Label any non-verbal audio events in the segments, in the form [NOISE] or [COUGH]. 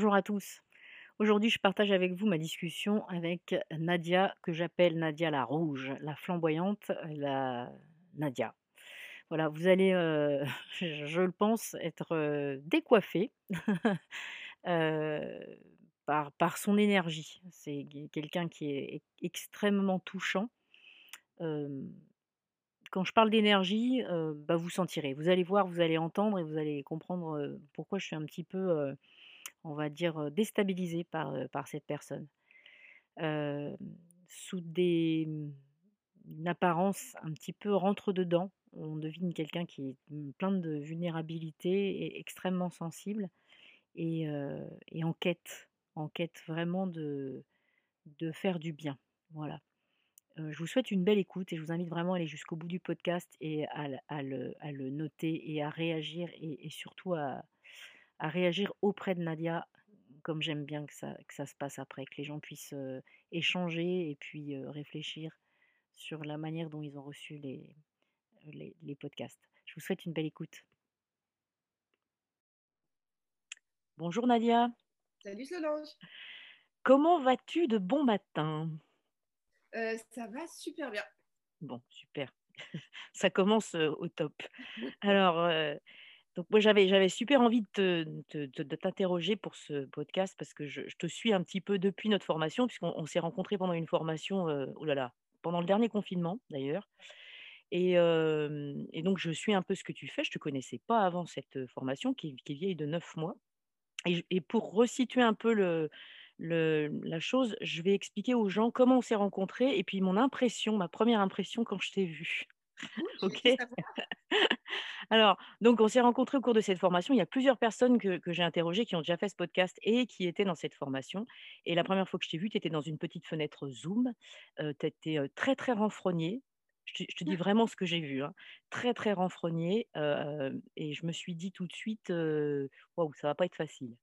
Bonjour à tous. Aujourd'hui, je partage avec vous ma discussion avec Nadia, que j'appelle Nadia la rouge, la flamboyante, la Nadia. Voilà, vous allez, euh, [LAUGHS] je le pense, être euh, décoiffé [LAUGHS] euh, par, par son énergie. C'est quelqu'un qui est extrêmement touchant. quand je parle d'énergie, bah, vous sentirez. Vous allez voir, vous allez entendre et vous allez comprendre pourquoi je suis un petit peu on va dire, déstabilisé par, par cette personne. sous des, mmh, une apparence un petit peu rentre-dedans, on devine quelqu'un qui est mmh, plein de vulnérabilité et extrêmement sensible et, en quête, en quête vraiment de, de faire du bien. Voilà. je vous souhaite une belle écoute et je vous invite vraiment à aller jusqu'au bout du podcast et à, le, noter et à réagir et surtout à, à réagir auprès de Nadia, comme j'aime bien que ça, que ça se passe après, que les gens puissent échanger et puis réfléchir sur la manière dont ils ont reçu les, les, podcasts. Je vous souhaite une belle écoute. Bonjour Nadia. Salut Solange. Comment vas-tu de bon matin? Ça va super bien. Bon, super. [LAUGHS] ça commence au top. [LAUGHS] Alors, donc j'avais super envie de t'interroger pour ce podcast parce que je, te suis un petit peu depuis notre formation puisqu'on s'est rencontrés pendant une formation, oh là là, pendant le dernier confinement d'ailleurs. Et, donc je suis un peu ce que tu fais. Je te connaissais pas avant cette formation qui, est vieille de neuf mois. Et, pour resituer un peu la chose, je vais expliquer aux gens comment on s'est rencontrés et puis mon impression, ma première impression quand je t'ai vue. Ok. [LAUGHS] Alors, donc on s'est rencontrés au cours de cette formation. Il y a plusieurs personnes que, j'ai interrogées qui ont déjà fait ce podcast et qui étaient dans cette formation. Et la première fois que je t'ai vu, tu étais dans une petite fenêtre Zoom. tu étais très, très renfrogné. Je te, dis [LAUGHS] vraiment ce que j'ai vu. Hein. Très, très renfrogné. et je me suis dit tout de suite, waouh, ça va pas être facile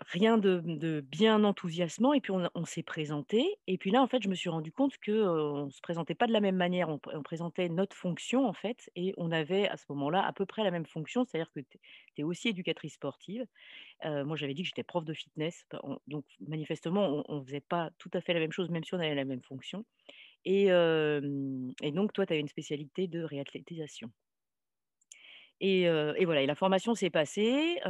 rien de, bien enthousiasmant. Et puis on, s'est présenté. Et puis là, en fait, je me suis rendu compte que on se présentait pas de la même manière. On, présentait notre fonction, en fait, et on avait à ce moment-là à peu près la même fonction, c'est-à-dire que tu es aussi éducatrice sportive. moi, j'avais dit que j'étais prof de fitness. donc, manifestement, on ne faisait pas tout à fait la même chose, même si on avait la même fonction. Et, et donc, toi, tu avais une spécialité de réathlétisation. Et, voilà, et la formation s'est passée.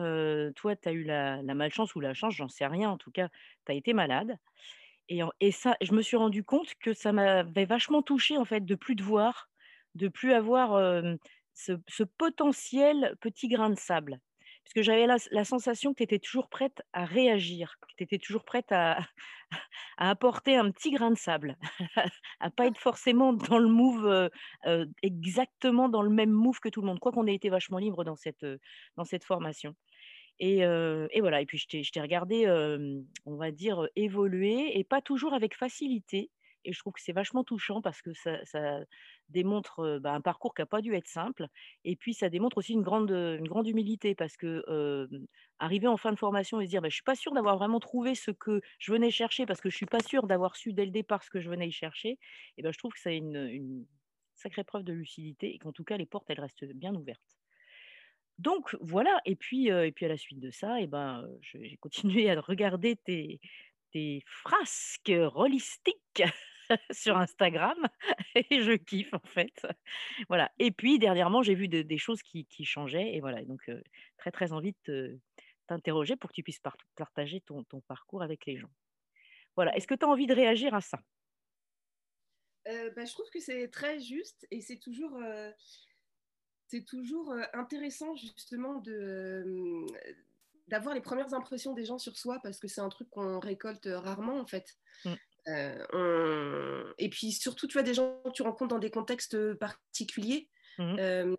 toi, tu as eu la, malchance ou la chance, j'en sais rien. En tout cas, tu as été malade. Et, ça, je me suis rendu compte que ça m'avait vachement touché en fait de plus te voir, de plus avoir ce, potentiel petit grain de sable parce que j'avais la, sensation que tu étais toujours prête à réagir, que tu étais toujours prête à, [LAUGHS] apporter un petit grain de sable, [LAUGHS] à pas être forcément dans le move, euh, euh, exactement dans le même move que tout le monde, quoi qu'on ait été vachement libre dans cette, euh, dans cette formation. Et, voilà, et puis je t'ai regardé, on va dire, évoluer, et pas toujours avec facilité, et je trouve que c'est vachement touchant parce que ça, démontre bah, un parcours qui n'a pas dû être simple. Et puis, ça démontre aussi une grande, une grande humilité parce que arriver en fin de formation et se dire bah, je ne suis pas sûre d'avoir vraiment trouvé ce que je venais chercher parce que je ne suis pas sûre d'avoir su dès le départ ce que je venais y chercher, et ben, je trouve que c'est une, sacrée preuve de lucidité et qu'en tout cas, les portes, elles restent bien ouvertes. Donc voilà, et puis, et puis à la suite de ça, ben, j'ai continué à regarder tes, des frasques holistiques [LAUGHS] sur Instagram [LAUGHS] et je kiffe en fait. Voilà. Et puis dernièrement, j'ai vu des choses qui, changeaient et voilà. Donc très très envie de t'interroger pour que tu puisses partager ton, parcours avec les gens. Voilà. Est-ce que tu as envie de réagir à ça? Bah, Je trouve que c'est très juste et c'est toujours, c'est toujours intéressant justement de d'avoir les premières impressions des gens sur soi parce que c'est un truc qu'on récolte rarement en fait. Mmh. Euh, et puis surtout, tu vois, des gens que tu rencontres dans des contextes particuliers mmh euh,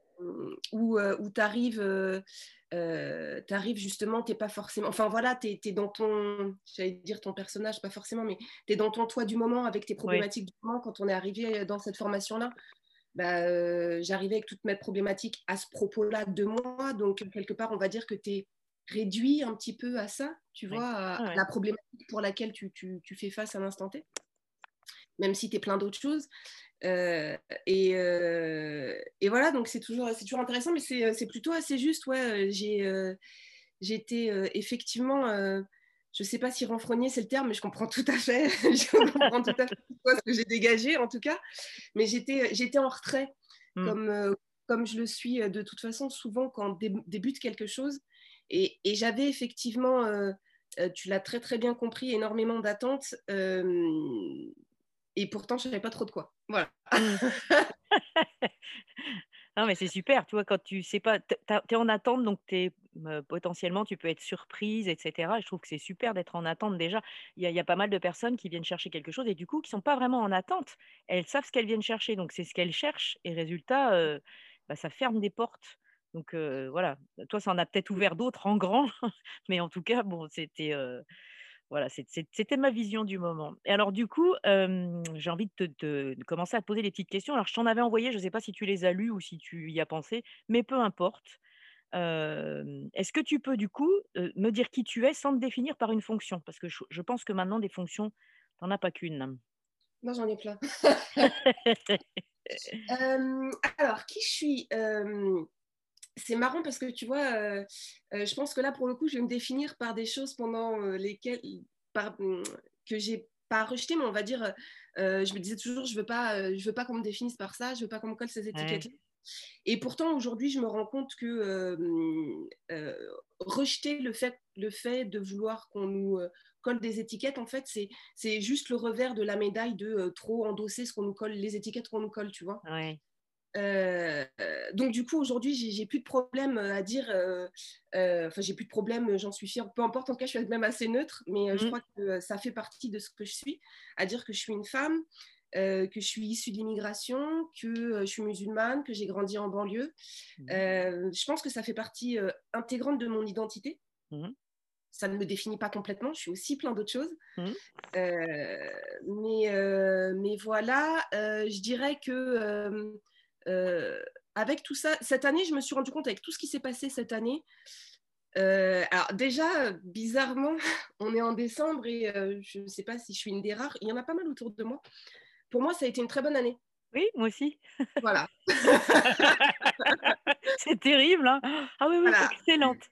où, euh, où tu arrives, justement, tu pas forcément. Enfin voilà, tu es, dans ton. J'allais dire ton personnage, pas forcément, mais tu es dans ton toi du moment avec tes problématiques du moment. Quand on est arrivé dans cette formation-là, bah, j'arrivais avec toutes mes problématiques à ce propos-là de moi. Donc, quelque part, on va dire que tu es réduit un petit peu à ça, tu vois, à, la problématique pour laquelle tu, tu, tu, fais face à l'instant T, même si tu es plein d'autres choses. Euh, et, euh, et, voilà, donc c'est toujours, toujours intéressant, mais c'est plutôt assez juste. Ouais, j'ai euh, été effectivement, je ne sais pas si renfrogné c'est le terme, mais je comprends tout à fait. [LAUGHS] je comprends tout à fait ce que j'ai dégagé en tout cas. Mais j'étais en retrait, mmh. comme, comme je le suis de toute façon souvent quand débute quelque chose et, j'avais effectivement, euh, euh, tu l'as très très bien compris, énormément d'attentes. Euh, et pourtant, je ne savais pas trop de quoi. Voilà. [LAUGHS] non, mais c'est super, tu vois, quand tu sais pas, tu es en attente, donc es, potentiellement, tu peux être surprise, etc. je trouve que c'est super d'être en attente déjà. Il y, a pas mal de personnes qui viennent chercher quelque chose et du coup, qui ne sont pas vraiment en attente. Elles savent ce qu'elles viennent chercher, donc c'est ce qu'elles cherchent. Et résultat, bah, ça ferme des portes. Donc voilà, toi, ça en a peut-être ouvert d'autres en grand, [LAUGHS] mais en tout cas, bon, c'était voilà, c'était ma vision du moment. Et alors, du coup, j'ai envie de, te, commencer à te poser des petites questions. Alors, je t'en avais envoyé, je ne sais pas si tu les as lues ou si tu y as pensé, mais peu importe. Est-ce que tu peux, du coup, me dire qui tu es sans te définir par une fonction? Parce que je, pense que maintenant, des fonctions, tu n'en as pas qu'une. Non, j'en ai plein. [LAUGHS] [LAUGHS] alors, qui je suis? C'est marrant parce que tu vois, euh, euh, je pense que là, pour le coup, je vais me définir par des choses pendant euh, lesquelles, par, mm, que j'ai pas rejeté, mais on va dire, je me disais toujours, je veux pas, je veux pas qu'on me définisse par ça, je veux pas qu'on me colle ces étiquettes. Et pourtant, aujourd'hui, je me rends compte que rejeter le fait, le fait de vouloir qu'on nous colle des étiquettes, en fait, c'est juste le revers de la médaille de trop endosser ce qu'on nous colle, les étiquettes qu'on nous colle, tu vois. Ouais. Euh, donc du coup aujourd'hui j'ai plus de problème à dire euh, euh, enfin j'ai plus de problème j'en suis fière peu importe en tout cas je suis même assez neutre mais je mmh. crois que ça fait partie de ce que je suis à dire que je suis une femme que je suis issue de l'immigration que je suis musulmane que j'ai grandi en banlieue mmh. je pense que ça fait partie intégrante de mon identité mmh. ça ne me définit pas complètement, je suis aussi plein d'autres choses. mais, mais voilà, je dirais que euh, avec tout ça, cette année, je me suis rendu compte avec tout ce qui s'est passé cette année. Euh, alors déjà, bizarrement, [LAUGHS] on est en décembre et euh, je ne sais pas si je suis une des rares. Il y en a pas mal autour de moi. Pour moi, ça a été une très bonne année. Oui, moi aussi. [LAUGHS] Voilà. c'est terrible. Hein ah oui, oui, excellente.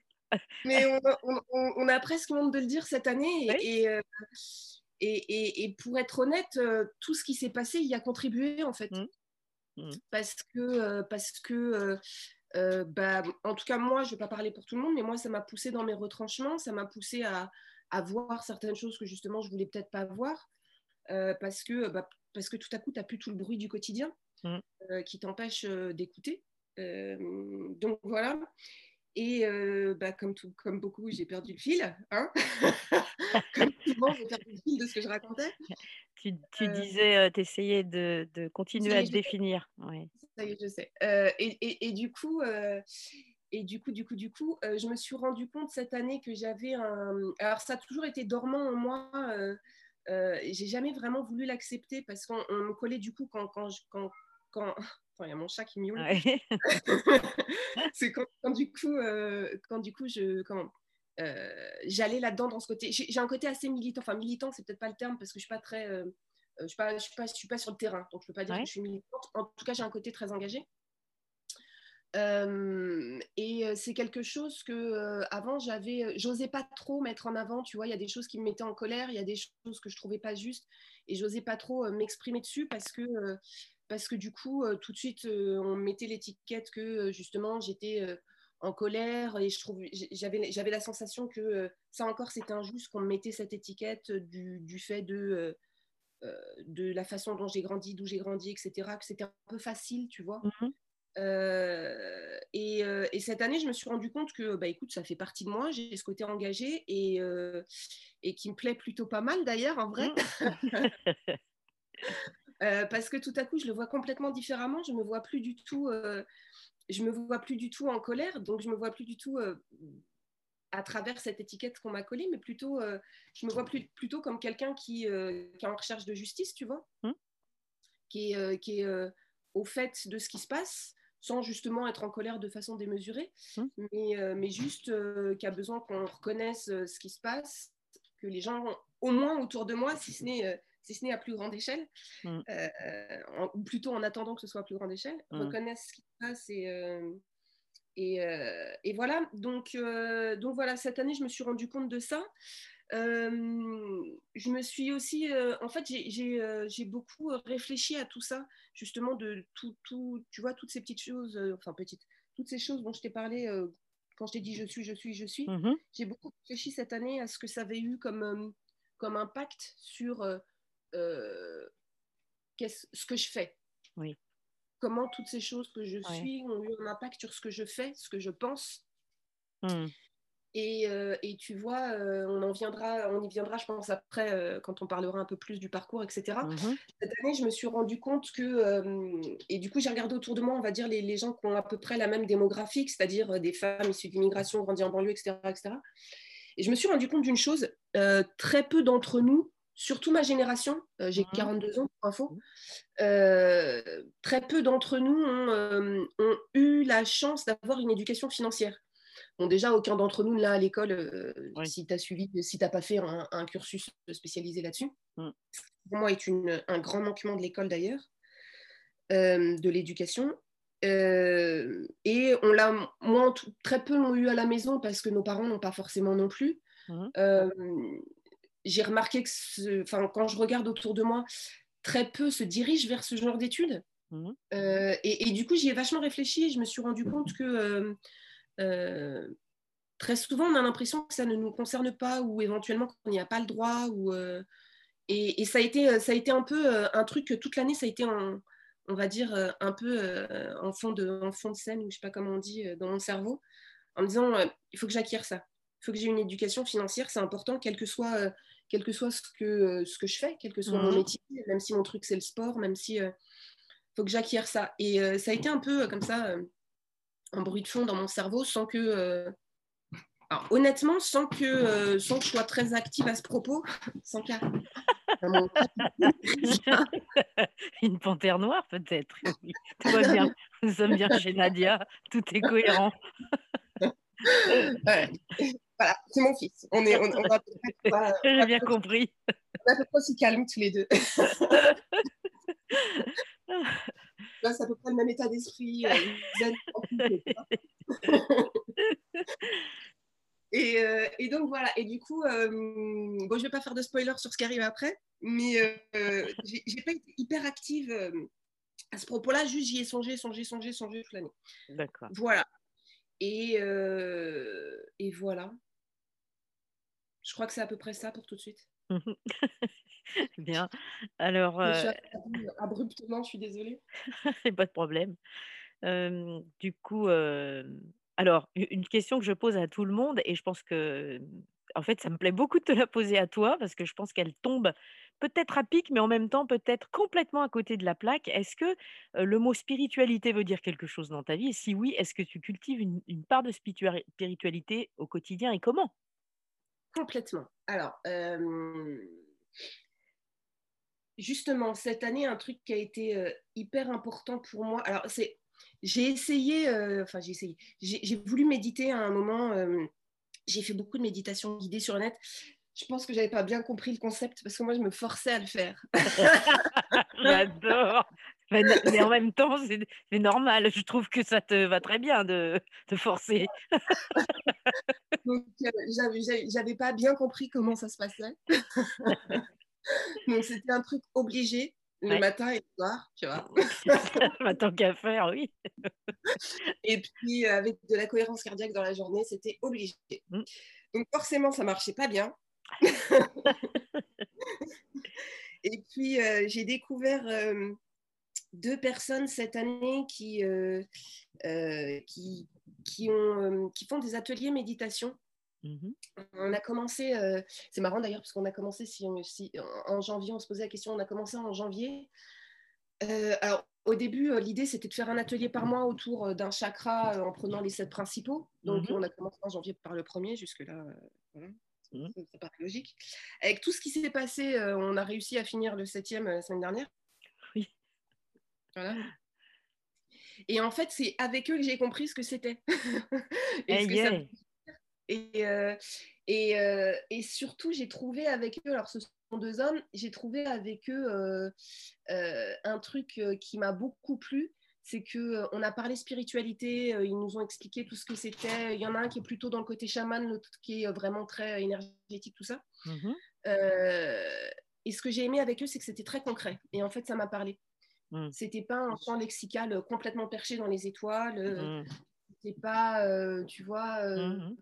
Mais on, a presque honte de le dire cette année. Et, et, et, pour être honnête, tout ce qui s'est passé y a contribué en fait. Mmh. Mmh. Parce que, euh, parce que euh, euh, bah, en tout cas, moi, je ne vais pas parler pour tout le monde, mais moi, ça m'a poussé dans mes retranchements, ça m'a poussé à, à, voir certaines choses que justement, je ne voulais peut-être pas voir, parce, que, bah, parce que tout à coup, tu n'as plus tout le bruit du quotidien mmh. qui t'empêche d'écouter. donc voilà. Et bah, comme, tout, comme beaucoup, j'ai perdu le fil. Hein [LAUGHS] [LAUGHS] comme souvent, j'ai perdu le fil de ce que je racontais. Tu, tu disais, tu essayais de, de, continuer à te définir. Oui. Ça y est, je sais. Et, et, et, du coup, et du coup, du coup, du coup, je me suis rendu compte cette année que j'avais un. Alors, ça a toujours été dormant en moi. Euh, j'ai jamais vraiment voulu l'accepter parce qu'on me collait du coup quand, quand, quand, quand [LAUGHS] il y a mon chat qui miaule. [LAUGHS] c'est quand, du coup, euh, quand du coup, je, quand, euh, j'allais là-dedans dans ce côté. J'ai un côté assez militant. Enfin, militant, c'est peut-être pas le terme parce que je suis pas très, euh, je suis pas, je suis pas, je suis pas sur le terrain, donc je peux pas dire que je suis militante. En tout cas, j'ai un côté très engagé. et c'est quelque chose que avant j'avais, j'osais pas trop mettre en avant. Tu vois, il y a des choses qui me mettaient en colère, il y a des choses que je trouvais pas justes, et j'osais pas trop m'exprimer dessus parce que parce que du coup, tout de suite, on mettait l'étiquette que justement j'étais en colère et je trouve j'avais j'avais la sensation que ça encore c'était injuste qu'on me mettait cette étiquette du, du fait de de la façon dont j'ai grandi, d'où j'ai grandi, etc. Que c'était un peu facile, tu vois. Euh, euh, et, cette année, je me suis rendu compte que, bah, écoute, ça fait partie de moi, j'ai ce côté engagé et, euh, et qui me plaît plutôt pas mal d'ailleurs, en vrai. Mmh. [LAUGHS] parce que tout à coup, je le vois complètement différemment. Je me vois plus du tout, je me vois plus du tout en colère, donc je me vois plus du tout à travers cette étiquette qu'on m'a collée, mais plutôt, je me vois plus, plutôt comme quelqu'un qui, qui, est en recherche de justice, tu vois, mmh. qui est, qui est au fait de ce qui se passe, sans justement être en colère de façon démesurée, mmh. mais, euh, mais, juste euh, qui a besoin qu'on reconnaisse euh, ce qui se passe, que les gens, au moins autour de moi, si ce n'est si ce n'est à plus grande échelle, mmh. ou plutôt en attendant que ce soit à plus grande échelle, mmh. reconnaissent ce qui se passe et, et, et, voilà. Donc, donc voilà, cette année, je me suis rendu compte de ça. je me suis aussi, en fait, j'ai beaucoup réfléchi à tout ça justement de tout, tout, tu vois, toutes ces petites choses, euh, enfin petites, toutes ces choses dont je t'ai parlé euh, quand je t'ai dit je suis, je suis, je suis. Mmh j'ai beaucoup réfléchi cette année à ce que ça avait eu comme, euh, comme impact sur ce que je fais. Oui. Comment toutes ces choses que je suis ont eu un impact sur ce que je fais, ce que je pense. Mmh. Euh, et, tu vois, euh, on en viendra, on y viendra, je pense, après, euh, quand on parlera un peu plus du parcours, etc. Mmh Cette année, je me suis rendu compte que, et du coup, j'ai regardé autour de moi, on va dire, les, gens qui ont à peu près la même démographie, c'est-à-dire des femmes issues d'immigration, grandies en banlieue, etc., etc. Et je me suis rendu compte d'une chose, très peu d'entre nous, surtout ma génération, j'ai 42 mmh ans pour info, très peu d'entre nous ont eu la chance d'avoir une éducation financière. Bon, déjà, aucun d'entre nous, là, à l'école, euh, si tu as suivi, si tu n'as pas fait un, cursus spécialisé là-dessus, mmh. pour moi, est une, un grand manquement de l'école d'ailleurs, euh, de l'éducation. Euh, et on l'a, très peu l'ont eu à la maison parce que nos parents n'ont pas forcément non plus. Mmh. J'ai remarqué que, quand je regarde autour de moi, très peu se dirigent vers ce genre d'études. Mmh. Et, et, du coup, j'y ai vachement réfléchi et je me suis rendu compte que euh, très souvent, on a l'impression que ça ne nous concerne pas ou éventuellement qu'on n'y a pas le droit. Ou, euh, et, ça, a été, ça a été un peu euh, un truc que toute l'année, ça a été, en, on va dire, un peu en, fond de, en fond de scène, ou je sais pas comment on dit, dans mon cerveau, en me disant, il faut que j'acquière ça. Il faut que j'ai une éducation financière, c'est important, quel que soit, quel que soit ce, que, ce que je fais, quel que soit mon mmh. métier, même si mon truc c'est le sport, même si... il faut que j'acquière ça. Et ça a été un peu comme ça un bruit de fond dans mon cerveau sans que. Euh, honnêtement, sans que, euh, sans que je sois très active à ce propos, [LAUGHS] sans qu'à. [LAUGHS] Une panthère noire, peut-être. [LAUGHS] Tout va bien. Nous sommes bien chez Nadia. Tout est cohérent. Voilà, c'est mon fils. On est, on, [LAUGHS] J'ai bien compris. On est à peu près aussi calme tous les deux. [LAUGHS] Là, c'est à peu près le même état d'esprit. Euh, [LAUGHS] et, euh, et, donc voilà. Et du coup, euh, bon, je vais pas faire de spoiler sur ce qui arrive après, mais j'ai pas été hyper active à ce propos-là. Juste, j'y ai songé, songé, songé, songé toute l'année. D'accord. Voilà. Et, et voilà. Je crois que c'est à peu près ça pour tout de suite. [LAUGHS] Bien. Alors, euh abruptement, je suis désolée. [LAUGHS] pas de problème. du coup, alors, une question que je pose à tout le monde, et je pense que, en fait, ça me plaît beaucoup de te la poser à toi, parce que je pense qu'elle tombe peut-être à pic, mais en même temps peut-être complètement à côté de la plaque. Est-ce que le mot spiritualité veut dire quelque chose dans ta vie? Et si oui, est-ce que tu cultives une, une part de spiritualité au quotidien et comment? Complètement. Alors, justement, cette année, un truc qui a été euh, hyper important pour moi. Alors, c'est, j'ai essayé, euh, enfin, j'ai essayé, j'ai, voulu méditer à un moment. Euh, j'ai fait beaucoup de méditation guidée sur le net. Je pense que j'avais pas bien compris le concept parce que moi, je me forçais à le faire. [LAUGHS] J'adore. Mais en même temps, c'est normal. Je trouve que ça te va très bien de te forcer. [LAUGHS] Donc, euh, j'avais pas bien compris comment ça se passait. [LAUGHS] Donc, c'était un truc obligé le matin et le soir, tu vois. [LAUGHS] Tant qu'à faire, oui. et puis, euh, avec de la cohérence cardiaque dans la journée, c'était obligé. Mmh. Donc, forcément, ça marchait pas bien. et puis, euh, j'ai découvert deux personnes cette année qui, euh, euh, qui, qui, ont, euh, qui font des ateliers méditation. Mmh on a commencé, c'est marrant d'ailleurs, parce qu'on a commencé si, en janvier, on se posait la question, on a commencé en janvier. alors, au début, l'idée c'était de faire un atelier par mois autour d'un chakra en prenant les sept principaux. Donc, mmh on a commencé en janvier par le premier, jusque-là, voilà. Mmh ça, paraît logique. Avec tout ce qui s'est passé, on a réussi à finir le septième la semaine dernière. Et en fait, c'est avec eux que j'ai compris ce que c'était. [LAUGHS] et, et, euh, euh, et, surtout, j'ai trouvé avec eux, alors ce sont deux hommes, j'ai trouvé avec eux euh, un truc qui m'a beaucoup plu. C'est que on a parlé spiritualité, ils nous ont expliqué tout ce que c'était. Il y en a un qui est plutôt dans le côté chaman, l'autre qui est vraiment très énergétique, tout ça. Mmh et ce que j'ai aimé avec eux, c'est que c'était très concret. Et en fait, ça m'a parlé. Mmh. C'était pas un champ lexical euh, complètement perché dans les étoiles. Euh, mmh. C'était pas, euh, tu vois. Mmh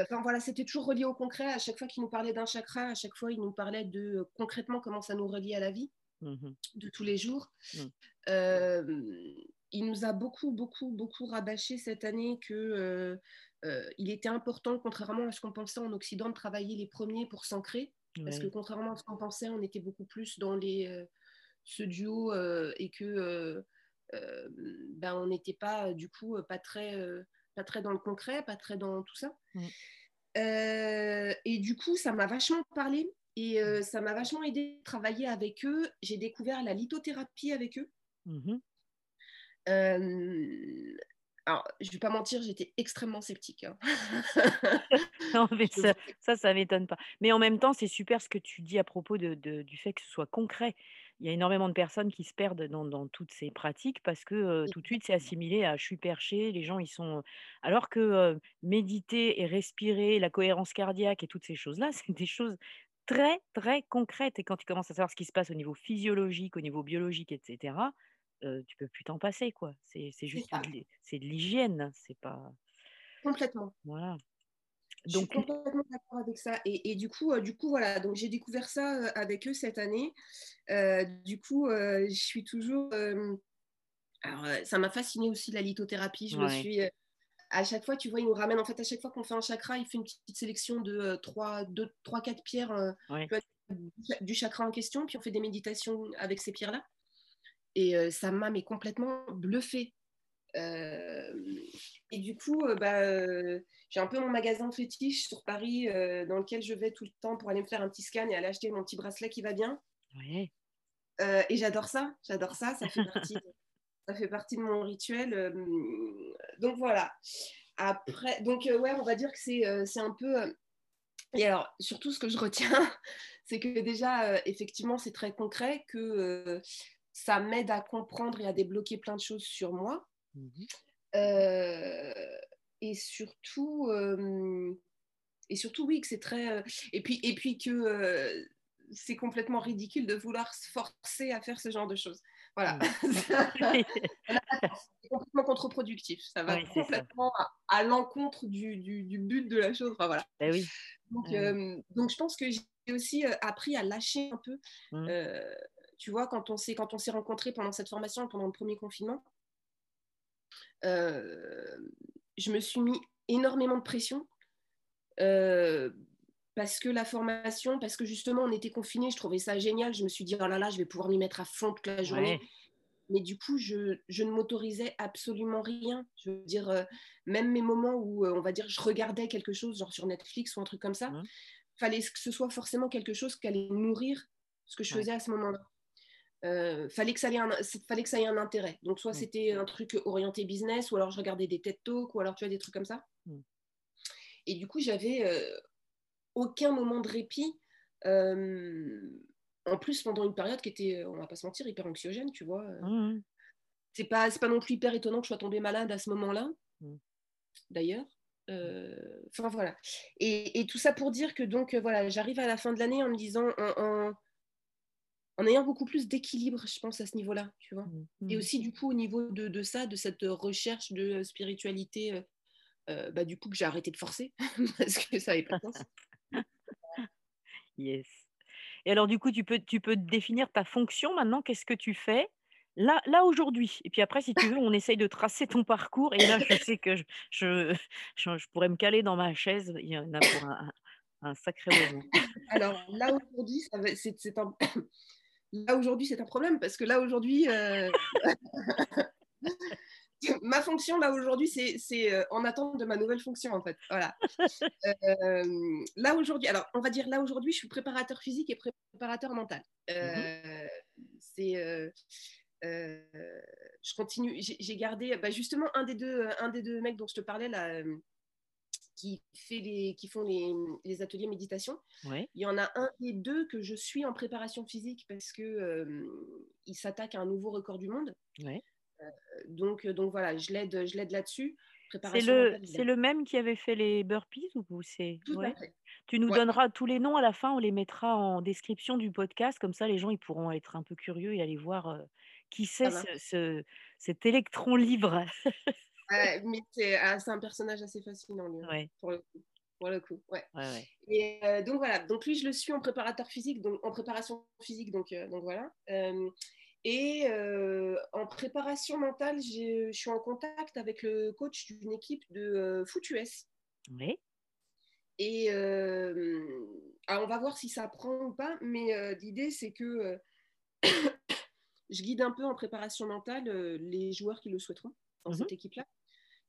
enfin voilà, c'était toujours relié au concret. À chaque fois qu'il nous parlait d'un chakra, à chaque fois il nous parlait de concrètement comment ça nous relie à la vie de tous les jours. il nous a beaucoup, beaucoup, beaucoup rabâché cette année que il était important, contrairement à ce qu'on pensait en Occident, de travailler les premiers pour s'ancrer. Parce que contrairement à ce qu'on pensait, on était beaucoup plus dans les, ce duo euh, et que euh, euh, ben, on n'était pas du coup pas très, pas très dans le concret, pas très dans tout ça. Mm. et du coup, ça m'a vachement parlé et ça m'a vachement aidé à travailler avec eux. J'ai découvert la lithothérapie avec eux. Mm-hmm. alors, je ne vais pas mentir, j'étais extrêmement sceptique. Hein. [LAUGHS] non, mais [LAUGHS] ça, ça, ça m'étonne pas. Mais en même temps, c'est super ce que tu dis à propos de, du fait que ce soit concret il y a énormément de personnes qui se perdent dans, toutes ces pratiques parce que tout de suite c'est assimilé à je suis perché, les gens ils sont. Alors que méditer et respirer, la cohérence cardiaque et toutes ces choses-là, [LAUGHS] c'est des choses très très concrètes. Et quand tu commences à savoir ce qui se passe au niveau physiologique, au niveau biologique, etc., euh, tu peux plus t'en passer quoi. C'est juste c'est de l'hygiène, c'est pas. Complètement. Voilà. Je suis complètement d'accord avec ça. Et, du, coup, euh, du coup, voilà, donc j'ai découvert ça euh, avec eux cette année. Euh, du coup, je suis toujours. alors, ça m'a fasciné aussi la lithothérapie. Je me suis. à chaque fois, tu vois, ils nous ramènent. En fait, à chaque fois qu'on fait un chakra, il fait une petite sélection de 3, 2, 3 4 pierres du chakra en question. Puis on fait des méditations avec ces pierres-là. Et ça m'a mais complètement bluffé. Et du coup, bah j'ai un peu mon magasin fétiche sur Paris euh, dans lequel je vais tout le temps pour aller me faire un petit scan et aller acheter mon petit bracelet qui va bien. Oui. Euh, et j'adore ça, j'adore ça, ça fait partie, de, [LAUGHS] ça fait partie de mon rituel. Euh, donc voilà. Après, donc ouais, on va dire que c'est, c'est un peu. et alors, surtout ce que je retiens, [LAUGHS] c'est que déjà, effectivement, c'est très concret, que ça m'aide à comprendre et à débloquer plein de choses sur moi. Mmh et surtout, et surtout, oui, que c'est très. et, puis, et puis que c'est complètement ridicule de vouloir se forcer à faire ce genre de choses. Voilà. [LAUGHS] Mmh. c'est complètement contre-productif. Ça va complètement à, l'encontre du, du, but de la chose. Enfin, voilà. Ben oui. donc, donc, je pense que j'ai aussi appris à lâcher un peu. Mmh. tu vois, quand on s'est rencontrés pendant cette formation, pendant le premier confinement, je me suis mis énormément de pression euh, parce que la formation, parce que justement on était confinés, je trouvais ça génial. Je me suis dit, oh là là, je vais pouvoir m'y mettre à fond toute la journée. Mais du coup, je, ne m'autorisais absolument rien. Je veux dire, euh, même mes moments où, euh, on va dire, je regardais quelque chose, genre sur Netflix ou un truc comme ça, il fallait que ce soit forcément quelque chose qui allait nourrir ce que je faisais à ce moment-là. Euh, fallait, que ça ait un, fallait que ça ait un intérêt. Donc, soit mm. c'était un truc orienté business, ou alors je regardais des TED Talks, ou alors tu as des trucs comme ça. Mm. Et du coup, j'avais euh, aucun moment de répit. Euh, en plus pendant une période qui était, on va pas se mentir, hyper anxiogène, tu vois. Mmh. C'est pas, pas non plus hyper étonnant que je sois tombée malade à ce moment-là, mmh. d'ailleurs. Enfin voilà. Et, tout ça pour dire que donc voilà, j'arrive à la fin de l'année en me disant, en, en ayant beaucoup plus d'équilibre, je pense, à ce niveau-là, tu vois. Et aussi, du coup, au niveau de, de, ça, de cette recherche de spiritualité, bah, du coup, que j'ai arrêté de forcer, [LAUGHS] parce que ça n'avait pas de sens. [LAUGHS] yes. Et alors, du coup, tu peux, tu peux définir ta fonction maintenant? Qu'est-ce que tu fais? Là, là aujourd'hui Et puis après, si tu veux, on essaye de tracer ton parcours. Et là, je sais que je, je, je, pourrais me caler dans ma chaise. Il y en a pour un, un sacré moment. Alors, là, aujourd'hui, c'est un... Là, aujourd'hui, c'est un problème parce que là, aujourd'hui, euh, [LAUGHS] ma fonction, là, aujourd'hui, c'est euh, en attente de ma nouvelle fonction, en fait. Voilà. Euh, là, aujourd'hui, alors, on va dire, là, aujourd'hui, je suis préparateur physique et préparateur mental. Mhm. C'est. je continue, j'ai gardé bah, justement un des, deux, un des deux mecs dont je te parlais là, qui, fait les, qui font les, les ateliers méditation. Il y en a un et deux que je suis en préparation physique parce que euh, il s'attaque à un nouveau record du monde. Euh, donc, donc voilà, je l'aide, je l'aide là-dessus. C'est le, c'est le même qui avait fait les burpees ou c'est Tu nous donneras tous les noms à la fin, on les mettra en description du podcast, comme ça les gens ils pourront être un peu curieux et aller voir euh, qui c'est ce, cet électron libre. [LAUGHS] mais ah, c'est un personnage assez fascinant, lui, pour le coup. Pour le coup, ouais. Et euh, donc voilà, donc lui, je le suis en préparateur physique, donc en préparation physique, donc, euh, donc voilà. Euh, et en préparation mentale, je suis en contact avec le coach d'une équipe de foot US. Oui. Et alors on va voir si ça prend ou pas, mais l'idée, c'est que [COUGHS] je guide un peu en préparation mentale les joueurs qui le souhaiteront dans mmh cette équipe-là.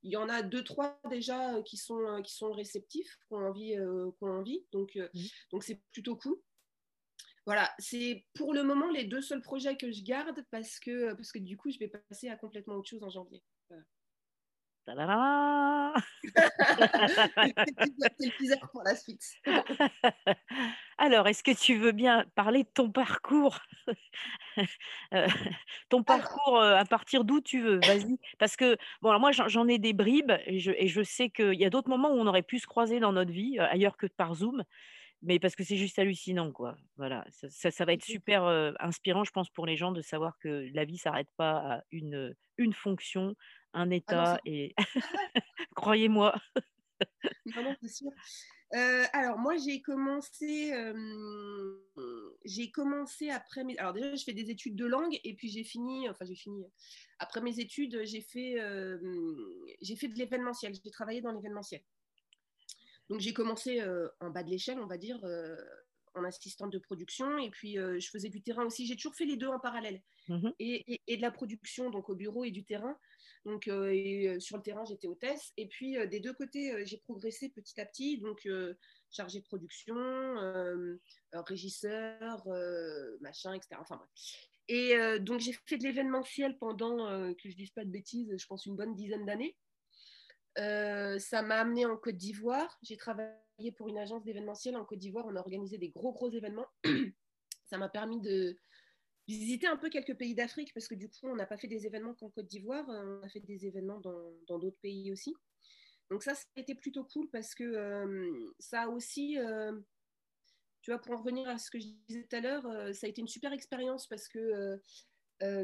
Il y en a deux, trois déjà euh, qui sont, euh, qui sont réceptifs, qui ont envie. Euh, envie. Donc, mmh. donc c'est plutôt cool. Voilà, c'est pour le moment les deux seuls projets que je garde parce que, parce que du coup, je vais passer à complètement autre chose en janvier. C'est [LAUGHS] pour la suite. [LAUGHS] Alors, est-ce que tu veux bien parler de ton parcours? [LAUGHS] Euh, Ton parcours euh, à partir d'où tu veux, vas-y. Parce que, bon, moi, j'en ai des bribes et je, et je sais qu'il y a d'autres moments où on aurait pu se croiser dans notre vie, euh, ailleurs que par Zoom mais parce que c'est juste hallucinant, quoi. Voilà, ça, ça, va être super inspirant, je pense, pour les gens de savoir que la vie s'arrête pas à une, une fonction, un ah état et [LAUGHS] croyez-moi. non, c'est sûr. Euh, alors moi j'ai commencé, j'ai commencé après mes, alors déjà je fais des études de langue et puis j'ai fini, enfin j'ai fini après mes études j'ai fait, j'ai fait de l'événementiel, j'ai travaillé dans l'événementiel. Donc j'ai commencé en bas de l'échelle on va dire en assistante de production et puis je faisais du terrain aussi. J'ai toujours fait les deux en parallèle mmh et, et, de la production donc au bureau et du terrain. Donc, euh, euh, sur le terrain, j'étais hôtesse. Et puis, euh, des deux côtés, j'ai progressé petit à petit. Donc, chargé de production, régisseur, machin, etc. Enfin. Et donc, j'ai fait de l'événementiel pendant, que je ne dise pas de bêtises, je pense une bonne dizaine d'années. ça m'a amené en Côte d'Ivoire. J'ai travaillé pour une agence d'événementiel en Côte d'Ivoire. On a organisé des gros, gros événements. [CLEARS THROAT] ça m'a permis de, visiter un peu quelques pays d'Afrique parce que du coup, on n'a pas fait des événements qu'en Côte d'Ivoire, euh, on a fait des événements dans d'autres pays aussi. Donc ça, ça a été plutôt cool parce que euh, ça a aussi, euh, tu vois, pour en revenir à ce que je disais tout à l'heure, ça a été une super expérience parce que,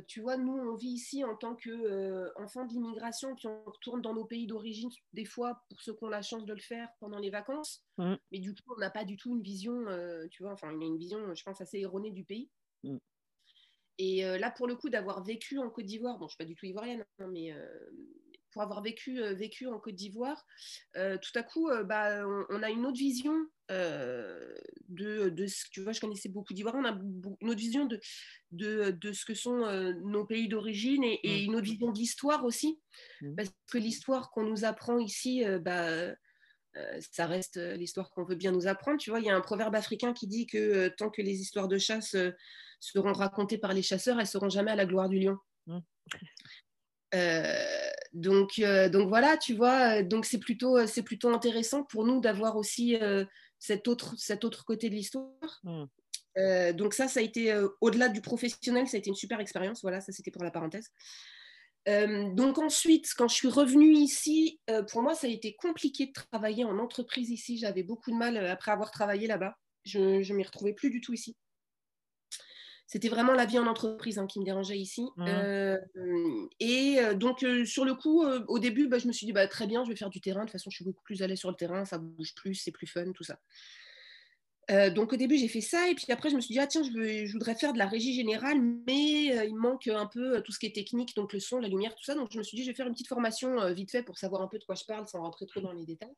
tu vois, nous, on vit ici en tant qu'enfants de l'immigration, puis on retourne dans nos pays d'origine, des fois, pour ceux qui ont la chance de le faire pendant les vacances. Mmh. Mais du coup, on n'a pas du tout une vision, tu vois, enfin, y a une vision, je pense, assez erronée du pays. Mmh. Et euh, là, pour le coup, d'avoir vécu en Côte d'Ivoire, bon, je ne suis pas du tout ivoirienne, hein, mais euh, pour avoir vécu, euh, vécu en Côte d'Ivoire, tout à coup, bah, on, a une autre vision de, de, ce tu vois, je connaissais beaucoup d'Ivoiriens, on a une autre vision de, de, de ce que sont nos pays d'origine et, et, mmh. une autre vision de l'histoire aussi. Mmh. Parce que l'histoire qu'on nous apprend ici, bah, ça reste l'histoire qu'on veut bien nous apprendre. Tu vois, il y a un proverbe africain qui dit que tant que les histoires de chasse seront racontées par les chasseurs, elles seront jamais à la gloire du lion. Mmh. Euh, donc, euh, donc voilà, tu vois, donc c'est plutôt, c'est plutôt intéressant pour nous d'avoir aussi cet, autre, cet autre côté de l'histoire. Mmh. donc ça, ça a été, au-delà du professionnel, ça a été une super expérience. Voilà, ça c'était pour la parenthèse. donc ensuite, quand je suis revenue ici, pour moi, ça a été compliqué de travailler en entreprise ici. J'avais beaucoup de mal après avoir travaillé là-bas. Je ne m'y retrouvais plus du tout ici. C'était vraiment la vie en entreprise hein, qui me dérangeait ici. Mmh. Euh, et euh, donc, euh, sur le coup, au début, bah, je me suis dit, bah, très bien, je vais faire du terrain. De toute façon, je suis beaucoup plus allée sur le terrain, ça bouge plus, c'est plus fun, tout ça. donc au début j'ai fait ça et puis après je me suis dit ah tiens je, voudrais faire de la régie générale mais il manque un peu tout ce qui est technique donc le son, la lumière, tout ça donc je me suis dit je vais faire une petite formation vite fait pour savoir un peu de quoi je parle sans rentrer trop dans les détails.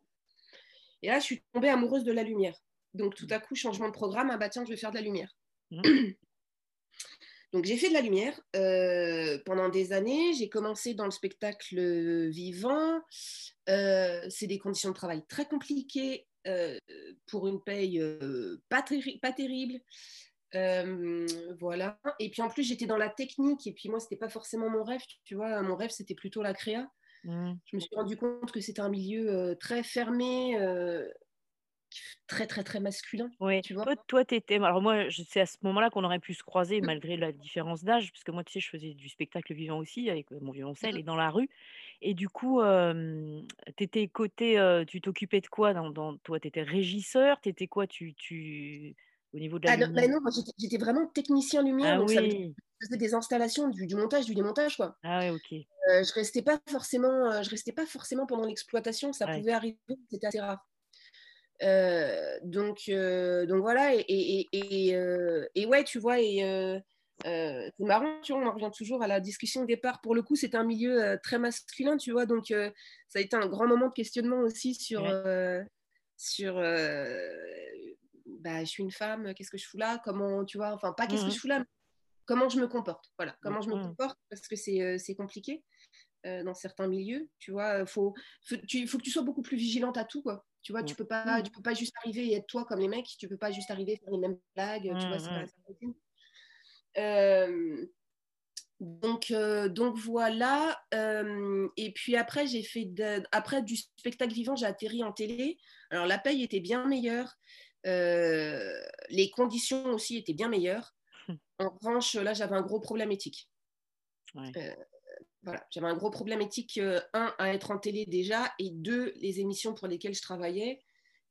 Et là je suis tombée amoureuse de la lumière donc tout à coup changement de programme ah bah tiens je vais faire de la lumière. Mmh. [CLEARS THROAT] Donc j'ai fait de la lumière euh, pendant des années. J'ai commencé dans le spectacle vivant. Euh, c'est des conditions de travail très compliquées euh, pour une paye pas, pas, terrible. voilà. Et puis en plus j'étais dans la technique et puis moi c'était pas forcément mon rêve. Tu vois, mon rêve c'était plutôt la créa. Mmh. Je me suis rendu compte que c'était un milieu très fermé très très très masculin. Oui, tu vois? Toi, toi étais. Alors moi, c'est à ce moment-là qu'on aurait pu se croiser malgré la différence d'âge, puisque moi, tu sais, je faisais du spectacle vivant aussi avec mon violoncelle et dans la rue. Et du coup, tu étais côté, tu t'occupais de quoi dans, dans... Toi, tu étais régisseur, tu étais quoi? Tu, tu... Au niveau de la ah, non, bah non, j'étais vraiment technicien lumière, ah, donc oui. ça je faisais des installations, du, du, montage, du démontage, quoi. Ah ouais, ok. Euh, je restais pas forcément, je restais pas forcément pendant l'exploitation, ça pouvait arriver, c'était assez rare. Euh, donc, euh, donc voilà, et, et, et, euh, et, ouais, tu vois, et c'est marrant, tu vois, on revient toujours à la discussion de départ. Pour le coup, c'est un milieu très masculin, tu vois, donc ça a été un grand moment de questionnement aussi sur, sur bah, je suis une femme, qu'est-ce que je fous là Comment, tu vois, enfin, pas qu'est-ce que mmh je fous là, mais comment je me comporte, voilà, comment je me mmh comporte, parce que c'est compliqué. Dans certains milieux, tu vois, il faut, faut, faut que tu sois beaucoup plus vigilante à tout, quoi. Tu vois, tu peux pas, tu peux pas juste arriver et être toi comme les mecs. Tu peux pas juste arriver et faire les mêmes blagues. tu vois, c'est pas, euh, donc, euh, donc voilà. Euh, et puis après, j'ai fait après du spectacle vivant, j'ai atterri en télé. Alors la paye était bien meilleure. les conditions aussi étaient bien meilleures. Hum. En revanche, là, j'avais un gros problème éthique. Ouais j'avais un gros problème éthique, euh, un, à être en télé déjà, et deux, les émissions pour lesquelles je travaillais